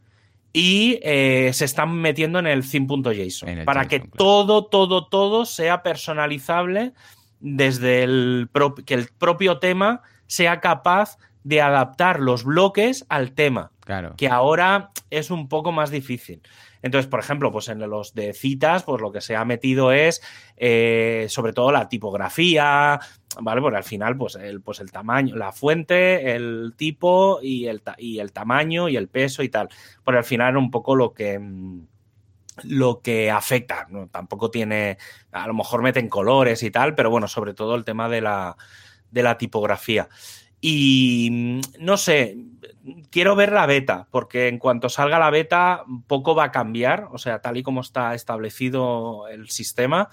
S2: y eh, se están metiendo en el theme.json para que todo, todo, todo sea personalizable desde el que el propio tema sea capaz de adaptar los bloques al tema.
S1: Claro.
S2: Que ahora es un poco más difícil. Entonces, por ejemplo, pues en los de citas, pues lo que se ha metido es eh, sobre todo la tipografía, ¿vale? Porque al final, pues el, pues el tamaño, la fuente, el tipo y el, y el tamaño y el peso y tal. Porque al final un poco lo que lo que afecta. ¿no? Tampoco tiene, a lo mejor meten colores y tal, pero bueno, sobre todo el tema de la, de la tipografía. Y mm, no sé, quiero ver la beta, porque en cuanto salga la beta, poco va a cambiar, o sea, tal y como está establecido el sistema.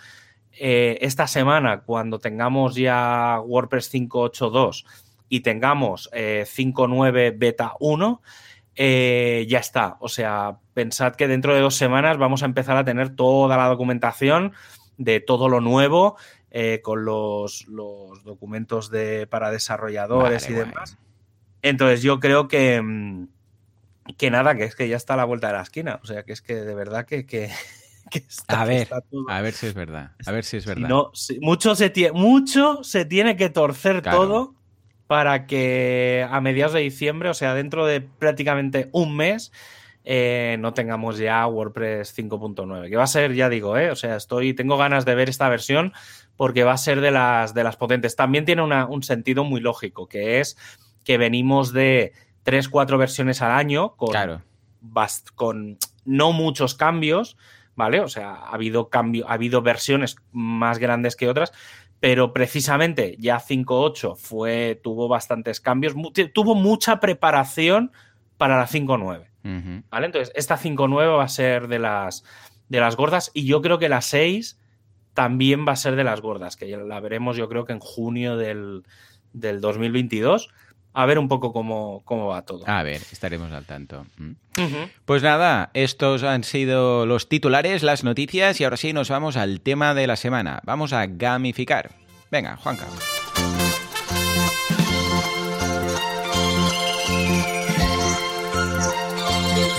S2: Eh, esta semana, cuando tengamos ya WordPress 5.8.2 y tengamos 5.9 eh, beta 1, eh, ya está. O sea, pensad que dentro de dos semanas vamos a empezar a tener toda la documentación de todo lo nuevo, con los, documentos de, para desarrolladores y demás. Entonces yo creo que, mm, que nada, que es que ya está a la vuelta de la esquina. O sea, que es que de verdad que, que, *laughs*
S1: a ver, a ver si es verdad. A ver si es verdad.
S2: no, mucho, se mucho se tiene que torcer todo para que a mediados de diciembre, o sea, dentro de prácticamente un mes, eh, no tengamos ya WordPress 5.9. Que va a ser, ya digo, eh, o sea, estoy, tengo ganas de ver esta versión porque va a ser de las, de las potentes. También tiene un sentido muy lógico, que es que venimos de 3, 4 versiones al año con, con no muchos cambios, ¿vale? O sea, ha habido, cambio, ha habido versiones más grandes que otras, pero precisamente ya 5.8 fue, tuvo bastantes cambios, tuvo mucha preparación para la 5.9, ¿vale? Entonces, esta 5.9 va a ser de las, de las gordas y yo creo que la 6 también va a ser de las gordas, que la veremos yo creo que en junio del, del 2022 a ver un poco cómo, cómo va todo.
S1: A ver, estaremos al tanto. Mm. Pues nada, estos han sido los titulares, las noticias y ahora sí nos vamos al tema de la semana. Vamos a gamificar. Venga, Juanca.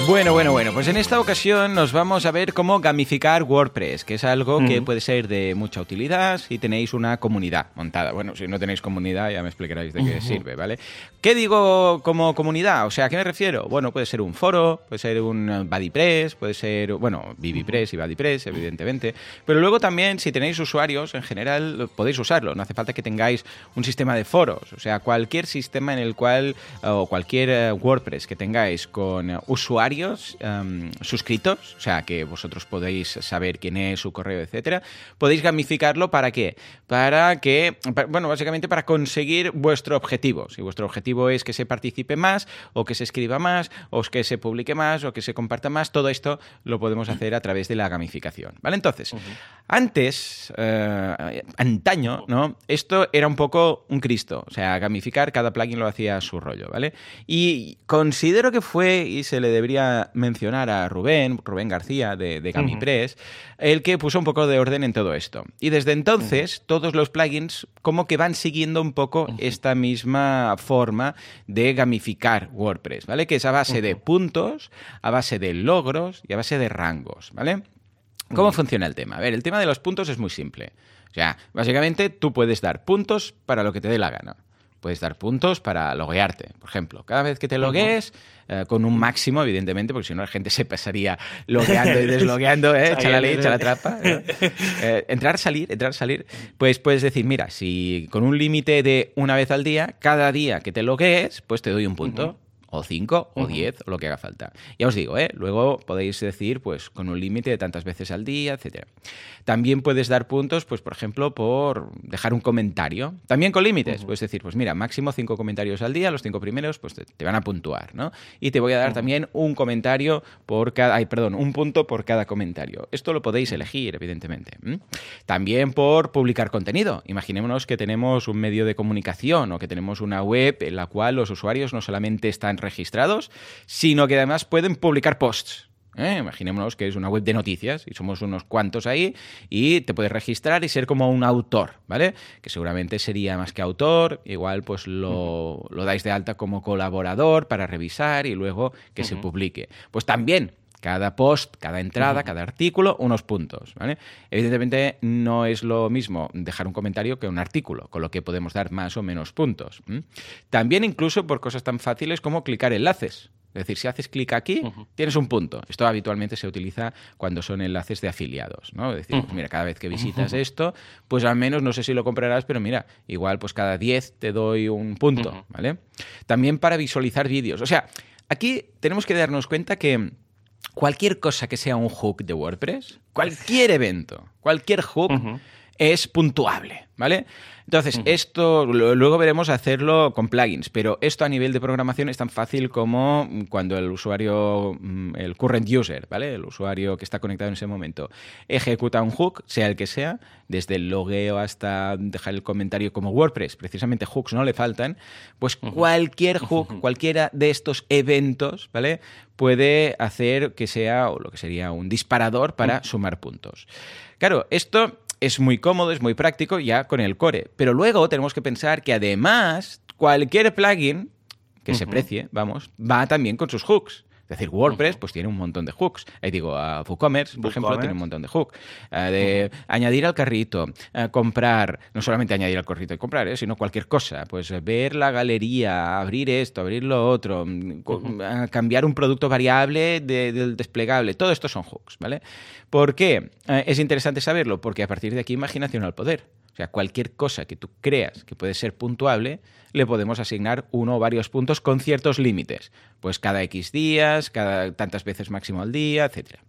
S1: Bueno, bueno, bueno, pues en esta ocasión nos vamos a ver cómo gamificar WordPress, que es algo que puede ser de mucha utilidad si tenéis una comunidad montada. Bueno, si no tenéis comunidad ya me explicaréis de qué sirve, ¿vale? ¿Qué digo como comunidad? O sea, ¿a qué me refiero? Bueno, puede ser un foro, puede ser un BuddyPress, puede ser, bueno, BBPress y BuddyPress, evidentemente, pero luego también si tenéis usuarios en general podéis usarlo, no hace falta que tengáis un sistema de foros, o sea, cualquier sistema en el cual, o cualquier eh, WordPress que tengáis con usuarios, Em, suscritos, o sea, que vosotros podéis saber quién es, su correo, etcétera, podéis gamificarlo para qué? Para que, bueno, básicamente para conseguir vuestro objetivo. Si vuestro objetivo es que se participe más, o que se escriba más, o que se publique más, o que se comparta más, todo esto lo podemos hacer a través de la gamificación, ¿vale? Entonces, antes, eh, antaño, ¿no? Esto era un poco un Cristo, o sea, gamificar, cada plugin lo hacía a su rollo, ¿vale? Y considero que fue, y se le debería mencionar a Rubén, Rubén García de, de GamiPress, el que puso un poco de orden en todo esto. Y desde entonces, todos los plugins como que van siguiendo un poco esta misma forma de gamificar WordPress, ¿vale? Que es a base de puntos, a base de logros y a base de rangos, ¿vale? ¿Cómo funciona el tema? A ver, el tema de los puntos es muy simple. O sea, básicamente tú puedes dar puntos para lo que te dé la gana puedes dar puntos para loguearte. Por ejemplo, cada vez que te logues, eh, con un máximo, evidentemente, porque si no la gente se pasaría logueando y *laughs* deslogueando, ¿eh? echa la ley, echa la trapa. Eh, entrar, salir, entrar, salir. Pues puedes decir, mira, si con un límite de una vez al día, cada día que te logues, pues te doy un punto o 5 o 10 o lo que haga falta. Ya os digo, ¿eh? luego podéis decir pues con un límite de tantas veces al día, etcétera. También puedes dar puntos, pues por ejemplo, por dejar un comentario. También con límites. Puedes decir, pues mira, máximo 5 comentarios al día, los 5 primeros pues te, van a puntuar, ¿no? Y te voy a dar también un comentario por cada, ay, perdón, un punto por cada comentario. Esto lo podéis elegir, evidentemente. También por publicar contenido. Imaginémonos que tenemos un medio de comunicación o que tenemos una web en la cual los usuarios no solamente están registrados, sino que además pueden publicar posts. ¿eh? Imaginémonos que es una web de noticias y somos unos cuantos ahí y te puedes registrar y ser como un autor, ¿vale? Que seguramente sería más que autor, igual pues lo, dais de alta como colaborador para revisar y luego que se publique. Pues también cada post, cada entrada, cada artículo, unos puntos. ¿vale? Evidentemente no es lo mismo dejar un comentario que un artículo, con lo que podemos dar más o menos puntos. También incluso por cosas tan fáciles como clicar enlaces. Es decir, si haces clic aquí, tienes un punto. Esto habitualmente se utiliza cuando son enlaces de afiliados, ¿no? Es decir, pues mira, cada vez que visitas esto, pues al menos, no sé si lo comprarás, pero mira, igual pues cada 10 te doy un punto, ¿vale? También para visualizar vídeos. O sea, aquí tenemos que darnos cuenta que cualquier cosa que sea un hook de WordPress, cualquier evento, cualquier hook es puntuable, ¿vale? Entonces, esto luego veremos hacerlo con plugins, pero esto a nivel de programación es tan fácil como cuando el usuario, mm, el current user, ¿vale? El usuario que está conectado en ese momento, ejecuta un hook, sea el que sea, desde el logueo hasta dejar el comentario como WordPress, precisamente hooks no le faltan, pues cualquier hook, cualquiera de estos eventos, ¿vale? Puede hacer que sea, o lo que sería un disparador para sumar puntos. Claro, esto es muy cómodo, es muy práctico ya con el core. Pero luego tenemos que pensar que además cualquier plugin que se precie, vamos, va también con sus hooks. Es decir, WordPress pues tiene un montón de hooks. Ahí digo, uh, WooCommerce, por ejemplo, tiene un montón de hooks. de añadir al carrito, comprar, no solamente añadir al carrito y comprar, ¿eh? sino cualquier cosa. Pues ver la galería, abrir esto, abrir lo otro, mm, cambiar un producto variable del desplegable. Todo esto son hooks, ¿vale? ¿Por qué? Eh, es interesante saberlo, porque a partir de aquí imaginación al poder. Sea, cualquier cosa que tú creas que puede ser puntuable, le podemos asignar uno o varios puntos con ciertos límites. Pues cada X días, cada tantas veces máximo al día, etc.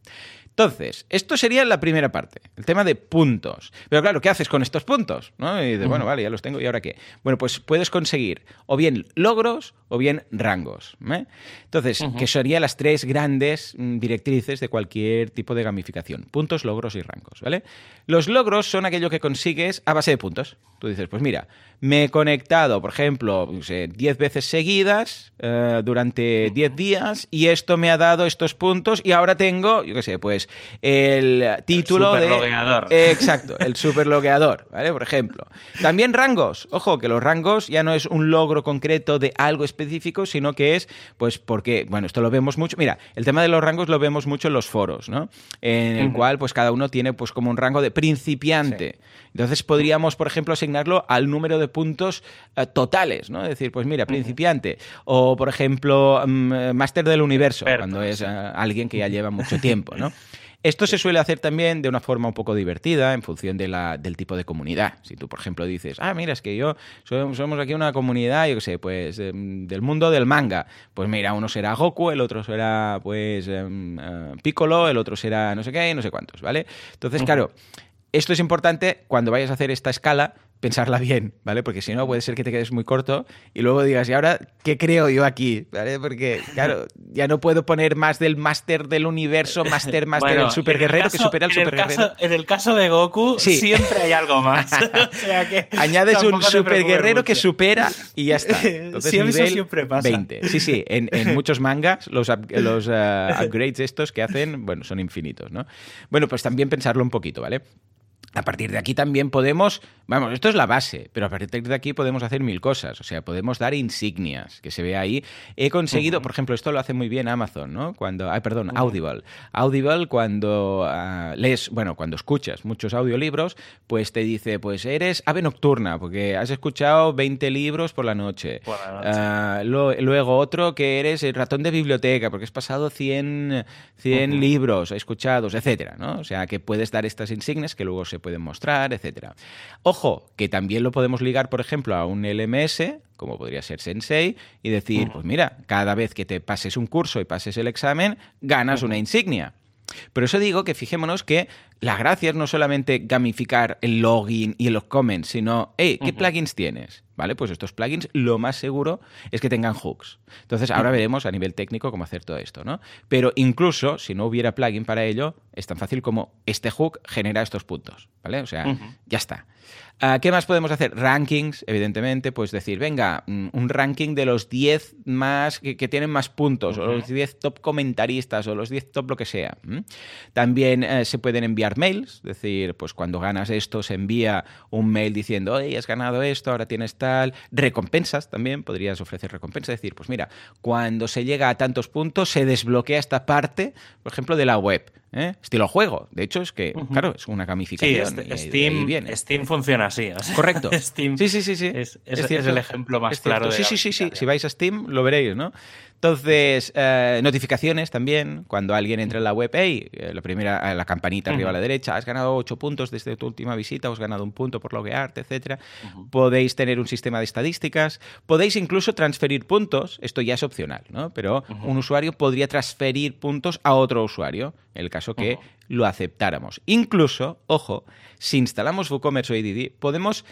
S1: Entonces, esto sería la primera parte, el tema de puntos. Pero claro, ¿qué haces con estos puntos? ¿No? Y dices, bueno, vale, ya los tengo, ¿y ahora qué? Bueno, pues puedes conseguir o bien logros o bien rangos. ¿eh? Entonces, que serían las tres grandes mm, directrices de cualquier tipo de gamificación. Puntos, logros y rangos, ¿vale? Los logros son aquello que consigues a base de puntos. Tú dices, pues mira, me he conectado, por ejemplo, 10 veces seguidas eh, durante 10 días y esto me ha dado estos puntos y ahora tengo, yo qué sé, pues el título
S2: el
S1: de... exacto, el superlogueador, ¿vale? Por ejemplo. También rangos. Ojo, que los rangos ya no es un logro concreto de algo específico, sino que es, pues porque, bueno, esto lo vemos mucho. Mira, el tema de los rangos lo vemos mucho en los foros, ¿no? En el cual, pues cada uno tiene, pues como un rango de principiante. Entonces podríamos, por ejemplo, asignarlo al número de puntos eh, totales, ¿no? Es decir, pues mira, principiante. O, por ejemplo, mm, máster del universo, cuando es eh, alguien que ya *laughs* lleva mucho tiempo, ¿no? Esto se suele hacer también de una forma un poco divertida en función de la, del tipo de comunidad. Si tú, por ejemplo, dices, ah, mira, es que yo somos aquí una comunidad, yo qué sé, pues del mundo del manga. Pues mira, uno será Goku, el otro será pues eh, Piccolo, el otro será no sé qué, no sé cuántos, ¿vale? Entonces, claro, esto es importante cuando vayas a hacer esta escala pensarla bien, ¿vale? Porque si no, puede ser que te quedes muy corto y luego digas, ¿y ahora qué creo yo aquí? ¿Vale? Porque, claro, ya no puedo poner más del máster del universo, máster, máster, del super guerrero que supera al super guerrero.
S2: En el caso de Goku, siempre hay algo más. *laughs* o sea que *laughs*
S1: Añades un super guerrero que supera y ya está. *laughs*
S2: Entonces, sí, eso siempre pasa.
S1: 20. Sí, sí, en, muchos mangas los, los uh, upgrades estos que hacen, bueno, son infinitos, ¿no? Bueno, pues también pensarlo un poquito, ¿vale? A partir de aquí también podemos, vamos, esto es la base, pero a partir de aquí podemos hacer mil cosas. O sea, podemos dar insignias, que se ve ahí. He conseguido, por ejemplo, esto lo hace muy bien Amazon, ¿no? Cuando, ay, perdón, Audible. Audible, cuando uh, lees, bueno, cuando escuchas muchos audiolibros, pues te dice, pues eres ave nocturna, porque has escuchado 20 libros por la noche.
S2: Por la
S1: noche. Uh, luego otro que eres el ratón de biblioteca, porque has pasado 100, 100 libros escuchados, etcétera, ¿no? O sea, que puedes dar estas insignias que luego se pueden mostrar, etcétera. Ojo, que también lo podemos ligar, por ejemplo, a un LMS, como podría ser Sensei, y decir, pues mira, cada vez que te pases un curso y pases el examen, ganas una insignia. Pero eso digo que fijémonos que la gracia es no solamente gamificar el login y los comments, sino, hey, ¿qué plugins tienes? ¿Vale? Pues estos plugins lo más seguro es que tengan hooks. Entonces, ahora veremos a nivel técnico cómo hacer todo esto, ¿no? Pero incluso si no hubiera plugin para ello, es tan fácil como este hook genera estos puntos, ¿vale? O sea, ya está. Ah, ¿Qué más podemos hacer? Rankings, evidentemente, pues decir, venga, mm, un ranking de los 10 más que, tienen más puntos, o los 10 top comentaristas, o los 10 top lo que sea. También eh, se pueden enviar mails, es decir, pues cuando ganas esto se envía un mail diciendo, oye, has ganado esto, ahora tienes tal. Recompensas también, podrías ofrecer recompensas, es decir, pues mira, cuando se llega a tantos puntos se desbloquea esta parte, por ejemplo, de la web. ¿Eh? Estilo juego. De hecho, es que, claro, es una gamificación.
S2: Sí, Steam, Steam funciona así.
S1: Correcto. *laughs*
S2: Steam
S1: sí, sí, sí. sí.
S2: Es, el ejemplo más claro.
S1: sí, sí, sí, sí. Si vais a Steam, lo veréis, ¿no? Entonces, eh, notificaciones también, cuando alguien entra en la web, hey, eh, la primera, la campanita arriba a la derecha, has ganado ocho puntos desde tu última visita, has ganado un punto por loguearte, etcétera. Podéis tener un sistema de estadísticas, podéis incluso transferir puntos, esto ya es opcional, ¿no? Pero un usuario podría transferir puntos a otro usuario, el caso que lo aceptáramos. Incluso, ojo, si instalamos WooCommerce o ADD, podemos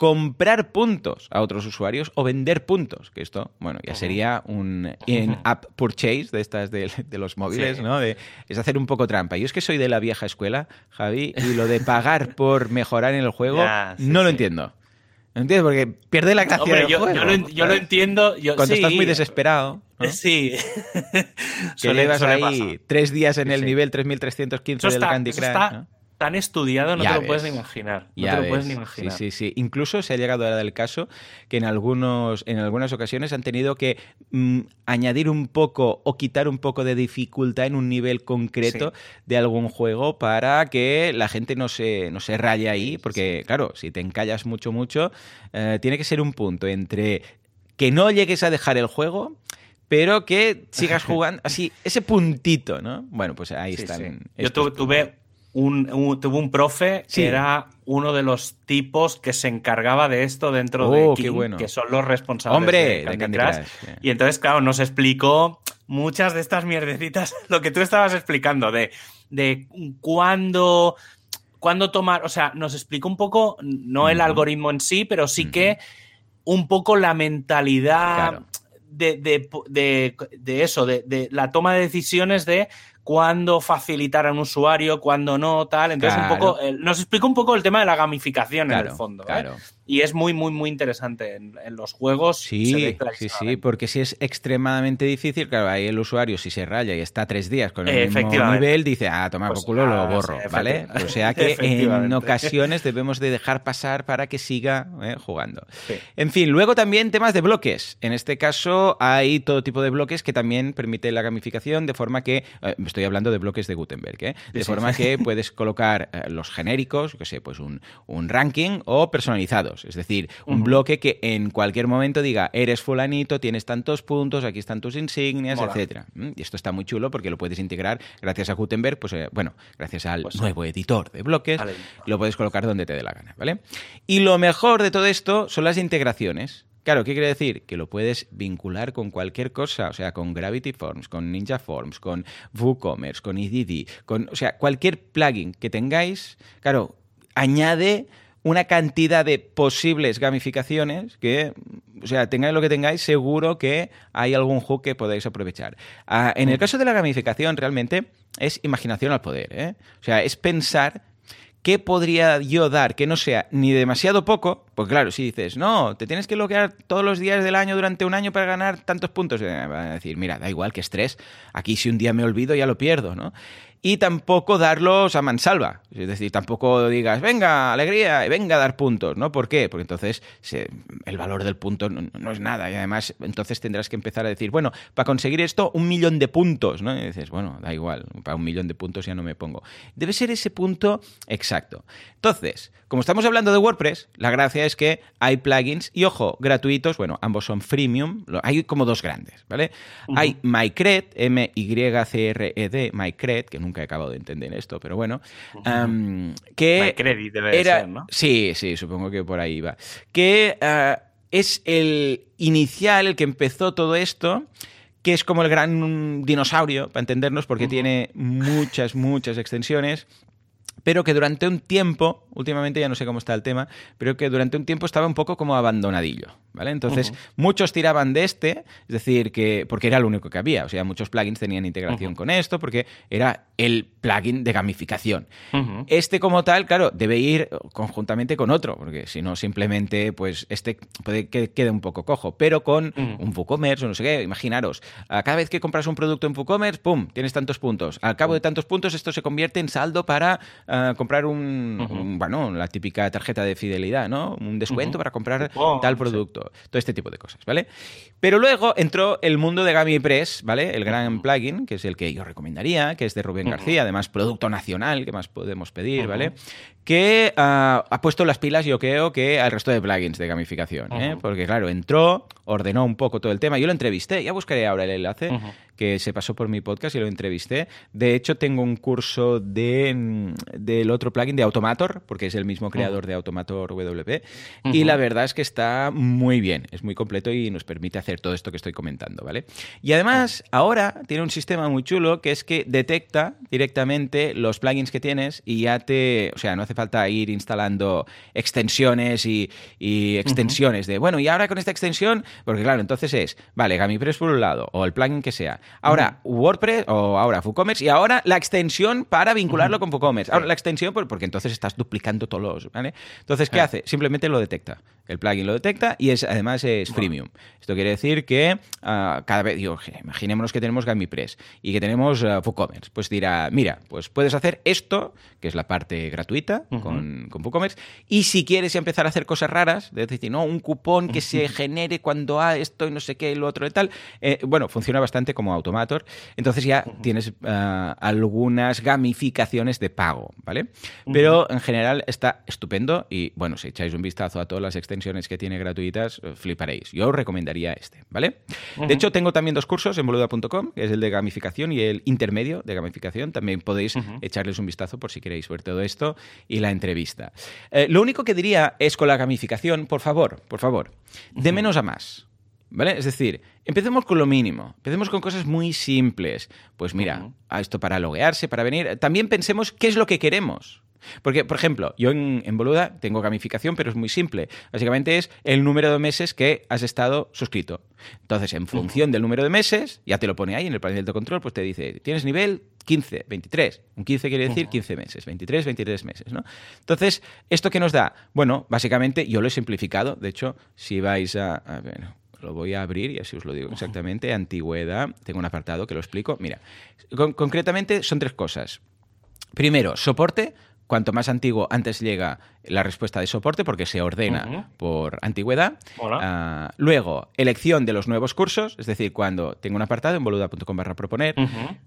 S1: comprar puntos a otros usuarios o vender puntos, que esto, bueno, ya sería un in-app purchase de estas de, los móviles, ¿no? es hacer un poco trampa. Yo es que soy de la vieja escuela, Javi, y lo de pagar *laughs* por mejorar en el juego no lo entiendo. No entiendo, porque pierde la gracia del
S2: yo,
S1: juego.
S2: Yo lo, entiendo.
S1: Cuando estás muy desesperado.
S2: Sí. *laughs*
S1: que llevas ahí tres días en el nivel 3315 del Candy Crush
S2: tan estudiado, no te lo puedes ni imaginar. No te lo puedes ni imaginar.
S1: Sí, sí, sí. Incluso se ha llegado a dar el caso que en, algunos, en algunas ocasiones han tenido que mm, añadir un poco o quitar un poco de dificultad en un nivel concreto de algún juego para que la gente no se, no se raye ahí, porque claro, si te encallas mucho, mucho, eh, tiene que ser un punto entre que no llegues a dejar el juego pero que sigas *laughs* jugando así, ese puntito, ¿no? Bueno, pues ahí están.
S2: Yo tuve, un, tuvo un profe que era uno de los tipos que se encargaba de esto dentro de
S1: oh,
S2: King, que son los responsables
S1: Hombre,
S2: de Candy, Crush. Y entonces, claro, nos explicó muchas de estas mierdecitas, *laughs* lo que tú estabas explicando de de cuándo, cuándo tomar, o sea, nos explica un poco, no el algoritmo en sí, pero sí que un poco la mentalidad de, de, eso, de, la toma de decisiones de cuándo facilitar a un usuario, cuándo no, tal. Entonces, un poco, nos explica un poco el tema de la gamificación en el fondo. ¿eh? Y es muy, muy, muy interesante en, los juegos.
S1: Sí, sí, sí, porque si es extremadamente difícil, claro, ahí el usuario, si se raya y está tres días con el mismo nivel, dice, ah, toma por pues, culo, lo ah, borro, ¿vale? O sea *laughs* que en ocasiones debemos de dejar pasar para que siga eh, jugando. En fin, luego también temas de bloques. En este caso hay todo tipo de bloques que también permite la gamificación de forma que, eh, estoy hablando de bloques de Gutenberg, ¿eh? de forma que puedes colocar los genéricos, que sé, pues un, un ranking o personalizados. Es decir, un bloque que en cualquier momento diga, eres fulanito, tienes tantos puntos, aquí están tus insignias, etcétera. ¿Mm? Y esto está muy chulo porque lo puedes integrar gracias a Gutenberg, pues eh, bueno, gracias al pues nuevo editor de bloques, lo puedes colocar donde te dé la gana, ¿vale? Y lo mejor de todo esto son las integraciones. Claro, ¿qué quiere decir? Que lo puedes vincular con cualquier cosa, o sea, con Gravity Forms, con Ninja Forms, con WooCommerce, con EDD, con, o sea, cualquier plugin que tengáis, claro, añade una cantidad de posibles gamificaciones que, o sea, tengáis lo que tengáis, seguro que hay algún hook que podáis aprovechar. Ah, en el caso de la gamificación, realmente es imaginación al poder. ¿eh? O sea, es pensar qué podría yo dar que no sea ni demasiado poco, porque claro, si dices, no, te tienes que bloquear todos los días del año durante un año para ganar tantos puntos, eh, van a decir, mira, da igual que estrés, aquí si un día me olvido ya lo pierdo, ¿no? Y tampoco darlos a mansalva. Es decir, tampoco digas, venga, alegría, y venga a dar puntos, ¿no? ¿Por qué? Porque entonces el valor del punto no, es nada y además entonces tendrás que empezar a decir, bueno, para conseguir esto, un millón de puntos, ¿no? Y dices, bueno, da igual, para un millón de puntos ya no me pongo. Debe ser ese punto exacto. Entonces, como estamos hablando de WordPress, la gracia es que hay plugins y, ojo, gratuitos, bueno, ambos son freemium, hay como dos grandes, ¿vale? Hay MyCred, M-Y-C-R-E-D, MyCred, que nunca he acabado de entender esto, pero bueno, que
S2: MyCredit debe ser, ¿no?
S1: Sí, sí, supongo que por ahí va. Que ah, es el inicial, el que empezó todo esto, que es como el gran dinosaurio, para entendernos, porque tiene muchas, muchas extensiones pero que durante un tiempo, últimamente ya no sé cómo está el tema, pero que durante un tiempo estaba un poco como abandonadillo, ¿vale? Entonces, muchos tiraban de este, es decir, que porque era lo único que había, o sea, muchos plugins tenían integración con esto porque era el plugin de gamificación. Este como tal, claro, debe ir conjuntamente con otro, porque si no simplemente pues este puede que quede un poco cojo, pero con un WooCommerce o no sé qué, imaginaros, cada vez que compras un producto en WooCommerce, pum, tienes tantos puntos. Al cabo de tantos puntos esto se convierte en saldo para comprar un, bueno, la típica tarjeta de fidelidad, ¿no? Un descuento para comprar tal producto. Todo este tipo de cosas, ¿vale? Pero luego entró el mundo de GamiPress, ¿vale? El gran plugin, que es el que yo recomendaría, que es de Rubén García, además producto nacional, que más podemos pedir, ¿vale? Que ah, ha puesto las pilas, yo creo, que al resto de plugins de gamificación, ¿eh? Porque, claro, entró, ordenó un poco todo el tema. Yo lo entrevisté, ya buscaré ahora el enlace, que se pasó por mi podcast y lo entrevisté. De hecho, tengo un curso de, mm, del otro plugin de Automator, porque es el mismo creador de Automator WP, y la verdad es que está muy bien, es muy completo y nos permite hacer todo esto que estoy comentando, ¿vale? Y además, ahora tiene un sistema muy chulo que es que detecta directamente los plugins que tienes y ya te, o sea, no hace falta ir instalando extensiones y, extensiones de, bueno, y ahora con esta extensión, porque claro, entonces es, vale, GamiPress por un lado, o el plugin que sea, ahora WordPress, o ahora WooCommerce, y ahora la extensión para vincularlo con WooCommerce.Ora, la extensión, porque entonces estás duplicando todos los, ¿vale? Entonces, ¿qué hace? Simplemente lo detecta. El plugin lo detecta y es además es freemium. Esto quiere decir que ah, cada vez, digo, imaginémonos que tenemos GamiPress y que tenemos uh, WooCommerce. Pues dirá, mira, pues puedes hacer esto, que es la parte gratuita con, con, WooCommerce, y si quieres empezar a hacer cosas raras, es decir, no, un cupón que se genere cuando ha esto y no sé qué, y lo otro y tal, eh, bueno, funciona bastante como Automator. Entonces ya tienes ah, algunas gamificaciones de pago, ¿vale? Pero en general está estupendo y, bueno, si echáis un vistazo a todas las extensiones que tiene gratuitas, eh, fliparéis. Yo os recomendaría este, ¿vale? De hecho, tengo también dos cursos en boluda.com, que es el de gamificación y el intermedio de gamificación. También podéis echarles un vistazo por si queréis ver todo esto y la entrevista. Eh, lo único que diría es con la gamificación, por favor, por favor, de menos a más. ¿Vale? Es decir, empecemos con lo mínimo, empecemos con cosas muy simples. Pues mira, a esto para loguearse, para venir. También pensemos qué es lo que queremos. Porque, por ejemplo, yo en, Boluda tengo gamificación, pero es muy simple. Básicamente es el número de meses que has estado suscrito. Entonces, en función del número de meses, ya te lo pone ahí en el panel de control, pues te dice, tienes nivel 15, 23. Un 15 quiere decir 15 meses, 23, 23 meses, ¿no? Entonces, ¿esto qué nos da? Bueno, básicamente yo lo he simplificado. De hecho, si vais a... lo voy a abrir y así os lo digo exactamente. Antigüedad, tengo un apartado que lo explico. Mira, concretamente son tres cosas. Primero, soporte, Cuanto más antiguo, antes llega la respuesta de soporte porque se ordena por antigüedad. Ah, luego, elección de los nuevos cursos, es decir, cuando tengo un apartado en boluda.com barra proponer,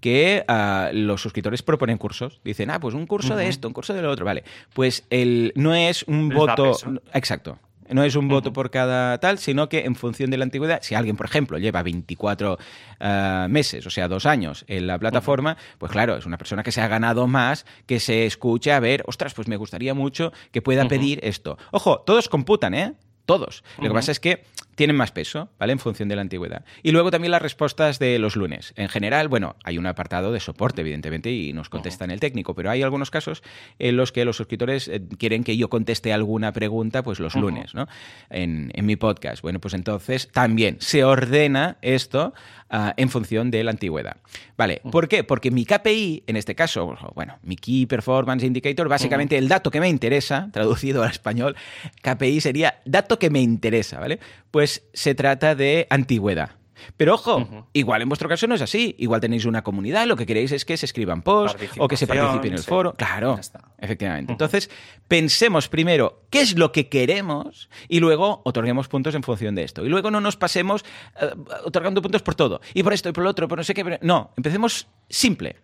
S1: que ah, los suscriptores proponen cursos. Dicen, ah, pues un curso de esto, un curso de lo otro. Vale, pues el, no es un voto... Exacto. No es un voto por cada tal, sino que en función de la antigüedad, si alguien, por ejemplo, lleva 24 eh, meses, o sea, dos años en la plataforma, pues claro, es una persona que se ha ganado más, que se escuche a ver, ostras, pues me gustaría mucho que pueda pedir esto. Ojo, todos computan, ¿eh? Todos. Lo que pasa es que tienen más peso, ¿vale? En función de la antigüedad. Y luego también las respuestas de los lunes. En general, bueno, hay un apartado de soporte, evidentemente, y nos contestan el técnico, pero hay algunos casos en los que los suscriptores eh, quieren que yo conteste alguna pregunta, pues los lunes, ¿no? En, mi podcast. Bueno, pues entonces también se ordena esto ah, en función de la antigüedad. Vale, ¿por qué? Porque mi KPI, en este caso, bueno, mi Key Performance Indicator, básicamente el dato que me interesa, *laughs* traducido al español, KPI sería dato que me interesa, ¿vale? Pues se trata de antigüedad. Pero ojo, igual en vuestro caso no es así. Igual tenéis una comunidad lo que queréis es que se escriban posts o que se participe en el foro. Claro, efectivamente. Entonces, pensemos primero qué es lo que queremos y luego otorguemos puntos en función de esto. Y luego no nos pasemos eh, otorgando puntos por todo. Y por esto y por lo otro, por no sé qué. No, empecemos simple.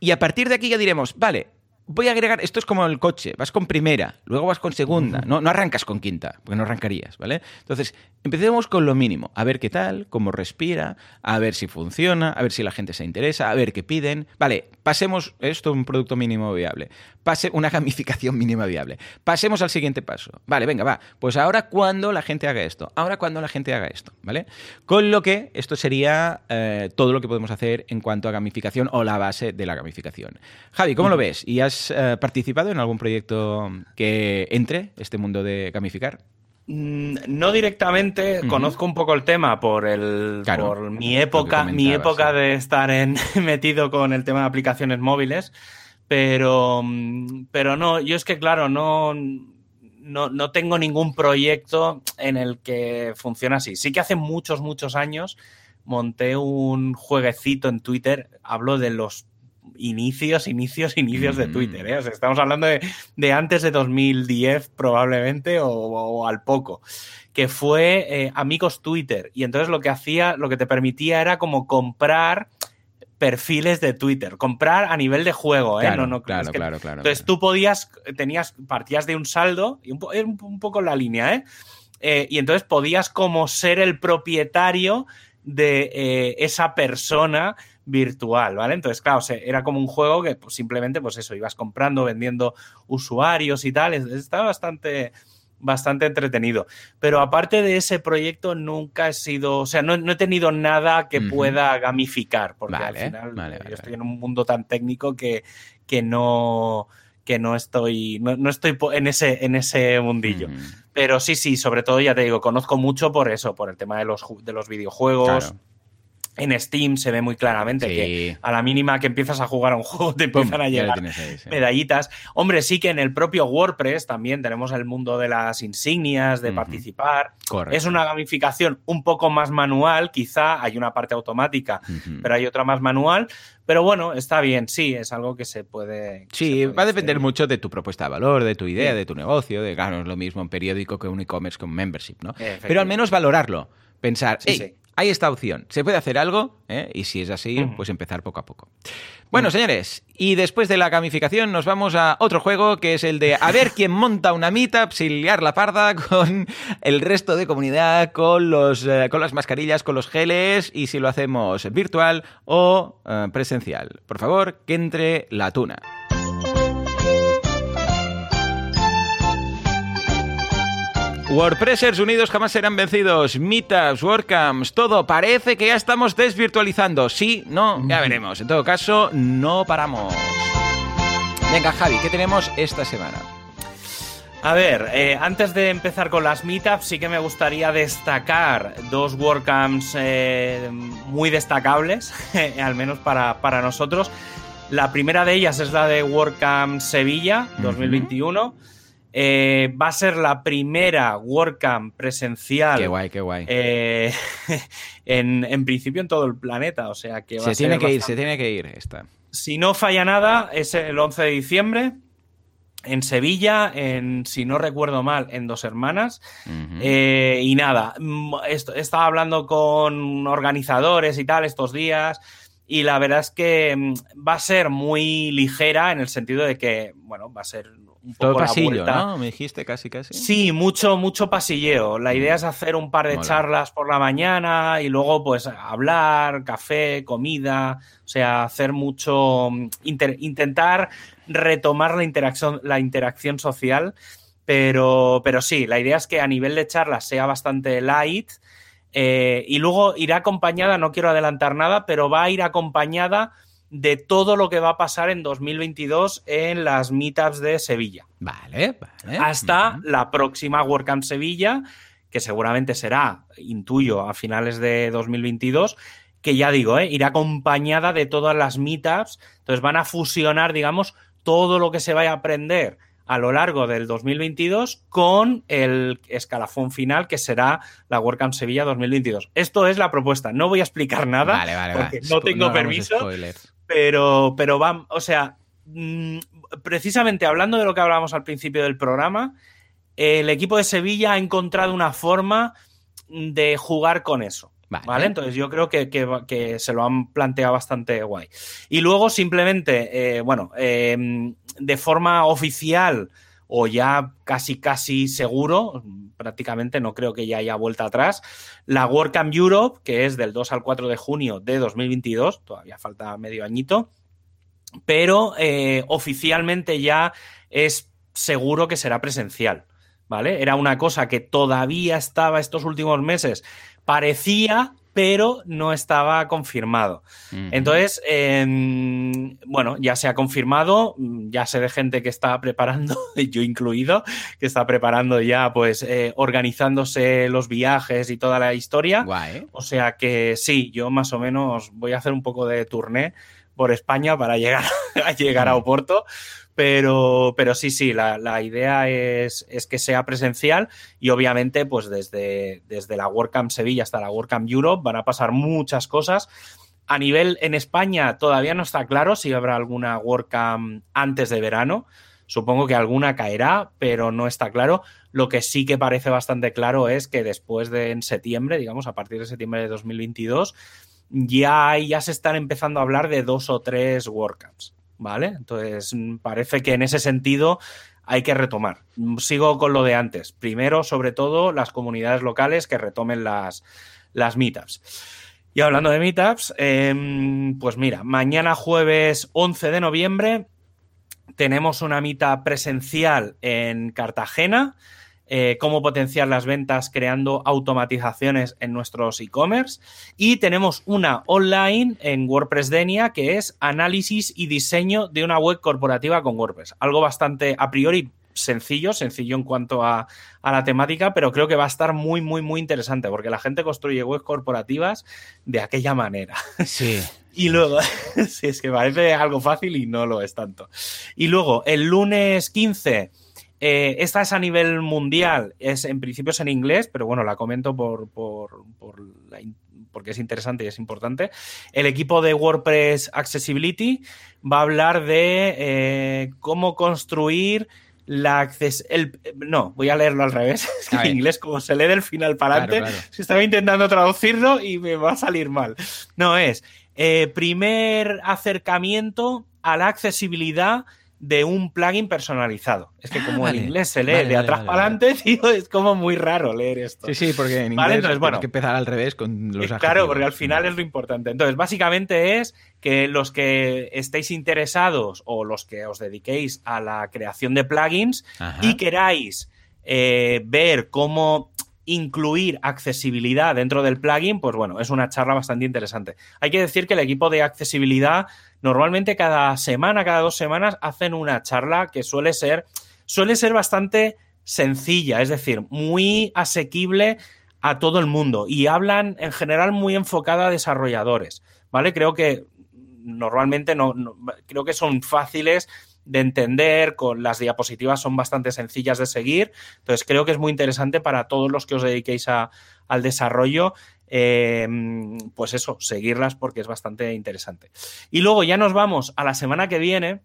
S1: Y a partir de aquí ya diremos, vale, voy a agregar, esto es como el coche, vas con primera, luego vas con segunda, no, no arrancas con quinta, porque no arrancarías, ¿vale? Entonces, empecemos con lo mínimo, a ver qué tal, cómo respira, a ver si funciona, a ver si la gente se interesa, a ver qué piden. Vale, pasemos, esto un producto mínimo viable, pase una *laughs* gamificación mínima viable. Pasemos al siguiente paso. Vale, venga, va. Pues ahora cuando la gente haga esto, ahora cuando la gente haga esto, ¿vale? Con lo que esto sería eh, todo lo que podemos hacer en cuanto a gamificación o la base de la gamificación. Javi, ¿cómo lo ves? ¿Y has eh, participado en algún proyecto que entre este mundo de gamificar?
S2: Mm, no directamente, conozco un poco el tema por el por mi época, mi época de estar en, *laughs* metido con el tema de aplicaciones móviles, pero, mm, pero no, yo es que claro, no, no, no, tengo ningún proyecto en el que funcione así. Sí que hace muchos, muchos años monté un jueguecito en Twitter, hablo de los inicios, inicios, inicios de Twitter. ¿eh? estamos hablando de, antes de 2010 probablemente o, al poco, que fue eh, Amigos Twitter. Y entonces lo que hacía, lo que te permitía era como comprar perfiles de Twitter, comprar a nivel de juego, ¿eh?
S1: no, no, claro, claro, claro,
S2: Entonces tú podías, tenías, partías de un saldo, y un, un, poco la línea, ¿eh? ¿eh? Y entonces podías como ser el propietario de esa persona virtual, ¿vale? Entonces, claro, era como un juego que pues, simplemente, pues eso, ibas comprando, vendiendo usuarios y tal. Estaba bastante, bastante entretenido. Pero aparte de ese proyecto, nunca he sido, o sea, no, he tenido nada que pueda gamificar, porque al final yo estoy en un mundo tan técnico que, que no que no estoy, no, estoy en ese, en ese mundillo. Pero sí, sí, sobre todo ya te digo, conozco mucho por eso, por el tema de los, de los videojuegos en Steam se ve muy claramente que a la mínima que empiezas a jugar a un *laughs* juego te empiezan a llegar medallitas. Hombre, sí que en el propio WordPress también tenemos el mundo de las insignias, de participar. Es una gamificación un poco más manual, quizá hay una parte automática, pero hay otra más manual. Pero bueno, está bien, sí, es algo que se puede.
S1: sí, va a depender mucho de tu propuesta de valor, de tu idea, de tu negocio, de, es lo mismo un periódico que un e-commerce con membership, ¿no? Pero al menos valorarlo pensar, sí, hay esta opción, se puede hacer algo, ¿eh? y si es así, pues empezar poco a poco. Bueno, señores, y después de la gamificación nos vamos a otro juego que es el de a ver quién monta una meetup sin liar la parda con el resto de comunidad, con, los, eh, con las mascarillas, con los geles y si lo hacemos virtual o eh, presencial. Por favor, que entre la tuna. WordPressers unidos jamás serán vencidos. Meetups, WordCamps, todo. Parece que ya estamos desvirtualizando. Sí, no, ya veremos. En todo caso, no paramos. Venga, Javi, ¿qué tenemos esta semana?
S2: A ver, eh, antes de empezar con las meetups, sí que me gustaría destacar dos WordCamps eh, muy destacables, *laughs* al menos para, para, nosotros. La primera de ellas es la de WordCamp Sevilla 2021. Eh, va a ser la primera WordCamp presencial.
S1: Qué guay, qué guay.
S2: Eh, *laughs* en, en, principio en todo el planeta. O sea que va
S1: se
S2: a
S1: tiene
S2: ser
S1: que ir, se tiene que ir esta.
S2: Si no falla nada, es el 11 de diciembre. En Sevilla, en, si no recuerdo mal, en Dos Hermanas. Eh, y nada, mm, estaba hablando con organizadores y tal estos días. Y la verdad es que mm, va a ser muy ligera en el sentido de que, bueno, va a ser un poco
S1: Todo
S2: la
S1: pasillo,
S2: vuelta.
S1: ¿no? Me dijiste casi, casi.
S2: Sí, mucho, mucho pasilleo. La idea es hacer un par de
S1: Mola.
S2: charlas por la mañana y luego, pues, hablar, café, comida. O sea, hacer mucho. mm, inter- intentar retomar la interacción, la interacción social. Pero, pero sí, la idea es que a nivel de charlas sea bastante light. eh, y luego irá acompañada, no quiero adelantar nada, pero va a ir acompañada de todo lo que va a pasar en 2022 en las meetups de Sevilla
S1: Vale, vale.
S2: hasta la próxima WordCamp Sevilla, que seguramente será, intuyo, a finales de 2022, que ya digo, ¿eh? irá acompañada de todas las meetups. Entonces van a fusionar, digamos, todo lo que se vaya a aprender a lo largo del 2022 con el escalafón final que será la WordCamp Sevilla 2022. Esto es la propuesta. No voy a explicar nada
S1: Vale, vale,
S2: porque
S1: vale.
S2: no tengo permiso. Pero, pero va, o sea, mm, precisamente hablando de lo que hablábamos al principio del programa, el equipo de Sevilla ha encontrado una forma de jugar con eso.
S1: Vale.
S2: ¿Vale? Entonces yo creo que, que se lo han planteado bastante guay. Y luego simplemente, eh, bueno, eh, de forma oficial o ya casi casi seguro, prácticamente no creo que ya haya vuelta atrás, la WordCamp Europe, que es del 2 al 4 de junio de 2022, todavía falta medio añito, pero eh, oficialmente ya es seguro que será presencial, ¿vale? Era una cosa que todavía estaba estos últimos meses, parecía, pero no estaba confirmado. Entonces, eh, bueno, ya se ha confirmado, ya sé de gente que está preparando, *laughs* yo incluido, que está preparando ya, pues, eh, organizándose los viajes y toda la historia.
S1: Guay.
S2: O sea que sí, yo más o menos voy a hacer un poco de turné por España para llegar *laughs* a, llegar a Oporto. Pero, pero sí, sí, la, la idea es, es que sea presencial y obviamente pues desde, desde la WordCamp Sevilla hasta la WordCamp Europe van a pasar muchas cosas. A nivel en España todavía no está claro si habrá alguna WordCamp antes de verano. Supongo que alguna caerá, pero no está claro. Lo que sí que parece bastante claro es que después de en septiembre, digamos, a partir de septiembre de 2022, ya, ya se están empezando a hablar de dos o tres WordCamps, ¿vale? Entonces, mm, parece que en ese sentido hay que retomar. Mm, Sigo con lo de antes. Primero, sobre todo, las comunidades locales que retomen las, las meetups. Y hablando de meetups, eh, pues mira, mañana jueves 11 de noviembre tenemos una meetup presencial en Cartagena. Eh, cómo potenciar las ventas creando automatizaciones en nuestros e-commerce. Y tenemos una online en WordPress Denia que es análisis y diseño de una web corporativa con WordPress. Algo bastante a priori sencillo, sencillo en cuanto a, a la temática, pero creo que va a estar muy, muy, muy interesante porque la gente construye webs corporativas de aquella manera.
S1: Sí. *laughs*
S2: Y luego, *laughs* sí, es que parece algo fácil y no lo es tanto. Y luego, el lunes 15, eh, esta es a nivel mundial, es en principio es en inglés, pero bueno, la comento por, por, por la porque es interesante y es importante. El equipo de WordPress Accessibility va a hablar de eh, cómo construir la acces el, no, voy a leerlo al revés. *laughs* Es que en inglés, como se lee del final para adelante,
S1: claro.
S2: estaba intentando traducirlo y me va a salir mal. No, es eh, primer acercamiento a la accesibilidad de un plugin personalizado. Es que
S1: Ah,
S2: como
S1: vale.
S2: en inglés se lee
S1: Vale,
S2: de
S1: vale,
S2: atrás para adelante, *laughs* tío, es como muy raro leer esto.
S1: Sí, sí, porque en inglés
S2: entonces, bueno.
S1: que empezar al revés con los
S2: Eh,
S1: adjetivos.
S2: Claro, porque al final es lo importante. Entonces, básicamente es que los que estéis interesados o los que os dediquéis a la creación de plugins
S1: Ajá.
S2: y queráis eh, ver cómo incluir accesibilidad dentro del plugin, pues bueno, es una charla bastante interesante. Hay que decir que el equipo de accesibilidad normalmente cada semana, cada dos semanas hacen una charla que suele ser, suele ser bastante sencilla, es decir, muy asequible a todo el mundo y hablan en general muy enfocada a desarrolladores, ¿vale? Creo que normalmente no creo que son fáciles de entender, con las diapositivas son bastante sencillas de seguir, entonces creo que es muy interesante para todos los que os dediquéis al desarrollo, eh, pues eso, seguirlas porque es bastante interesante. Y luego ya nos vamos a la semana que viene,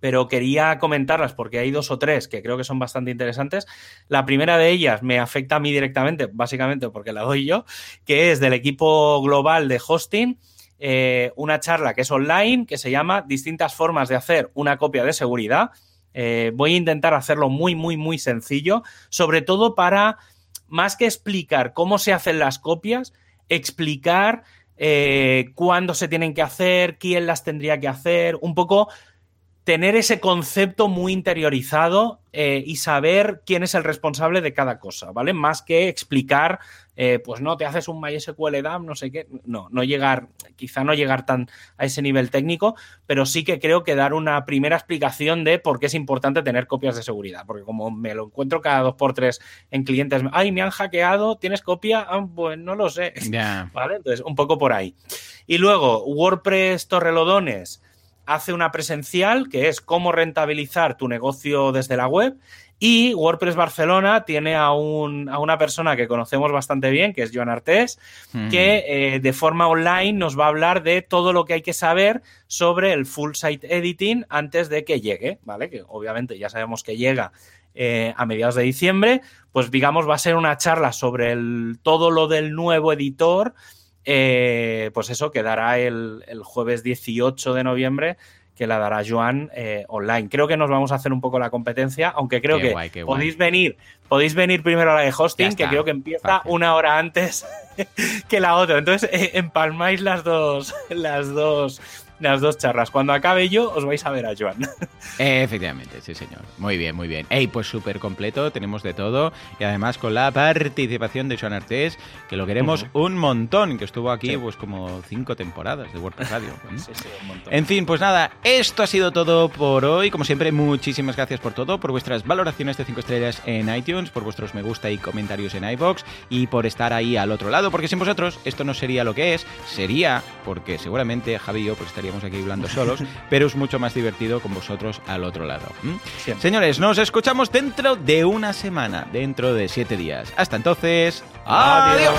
S2: pero quería comentarlas porque hay dos o tres que creo que son bastante interesantes. La primera de ellas me afecta a mí directamente, básicamente porque la doy yo, que es del equipo global de hosting eh, una charla que es online, que se llama Distintas formas de hacer una copia de seguridad. Eh, voy a intentar hacerlo muy, muy, muy sencillo, sobre todo para, más que explicar cómo se hacen las copias, explicar eh, cuándo se tienen que hacer, quién las tendría que hacer, un poco tener ese concepto muy interiorizado y saber quién es el responsable de cada cosa, ¿vale? Más que explicar eh, pues no, te haces un MySQL DAM, no sé qué. No, no llegar, quizá no llegar tan a ese nivel técnico, pero sí que creo que dar una primera explicación de por qué es importante tener copias de seguridad. Porque como me lo encuentro cada dos por tres en clientes, ay, me han hackeado, ¿tienes copia? Ah, pues no lo sé. *laughs* ¿Vale? Entonces, un poco por ahí. Y luego, WordPress Torrelodones hace una presencial que es cómo rentabilizar tu negocio desde la web y WordPress Barcelona tiene a, un, a una persona que conocemos bastante bien, que es Joan Artés, que eh, de forma online nos va a hablar de todo lo que hay que saber sobre el full site editing antes de que llegue, ¿vale? Que obviamente ya sabemos que llega eh, a mediados de diciembre, pues digamos va a ser una charla sobre el, todo lo del nuevo editor, eh, pues eso quedará el, el jueves 18 de noviembre que la dará Joan eh, online. Creo que nos vamos a hacer un poco la competencia, aunque creo que podéis venir, podéis venir primero a la de hosting, que creo que empieza una hora antes *laughs* que la otra. Entonces eh, empalmáis las dos, *laughs* las dos las dos charlas. Cuando acabe yo, os vais a ver a Joan. *laughs*
S1: efectivamente, sí, señor. Muy bien, muy bien. Ey, pues súper completo, tenemos de todo. Y además con la participación de Joan Artés, que lo queremos un montón, que estuvo aquí pues como cinco temporadas de WordPress Radio. *laughs* sí, sí, un montón. En fin, pues nada, esto ha sido todo por hoy. Como siempre, muchísimas gracias por todo, por vuestras valoraciones de cinco estrellas en iTunes, por vuestros me gusta y comentarios en iBox y por estar ahí al otro lado, porque sin vosotros esto no sería lo que es, sería porque seguramente Javi y yo pues, estaríamos aquí hablando solos, *laughs* pero es mucho más divertido con vosotros al otro lado. Señores, nos escuchamos dentro de una semana, dentro de siete días. Hasta entonces, adiós.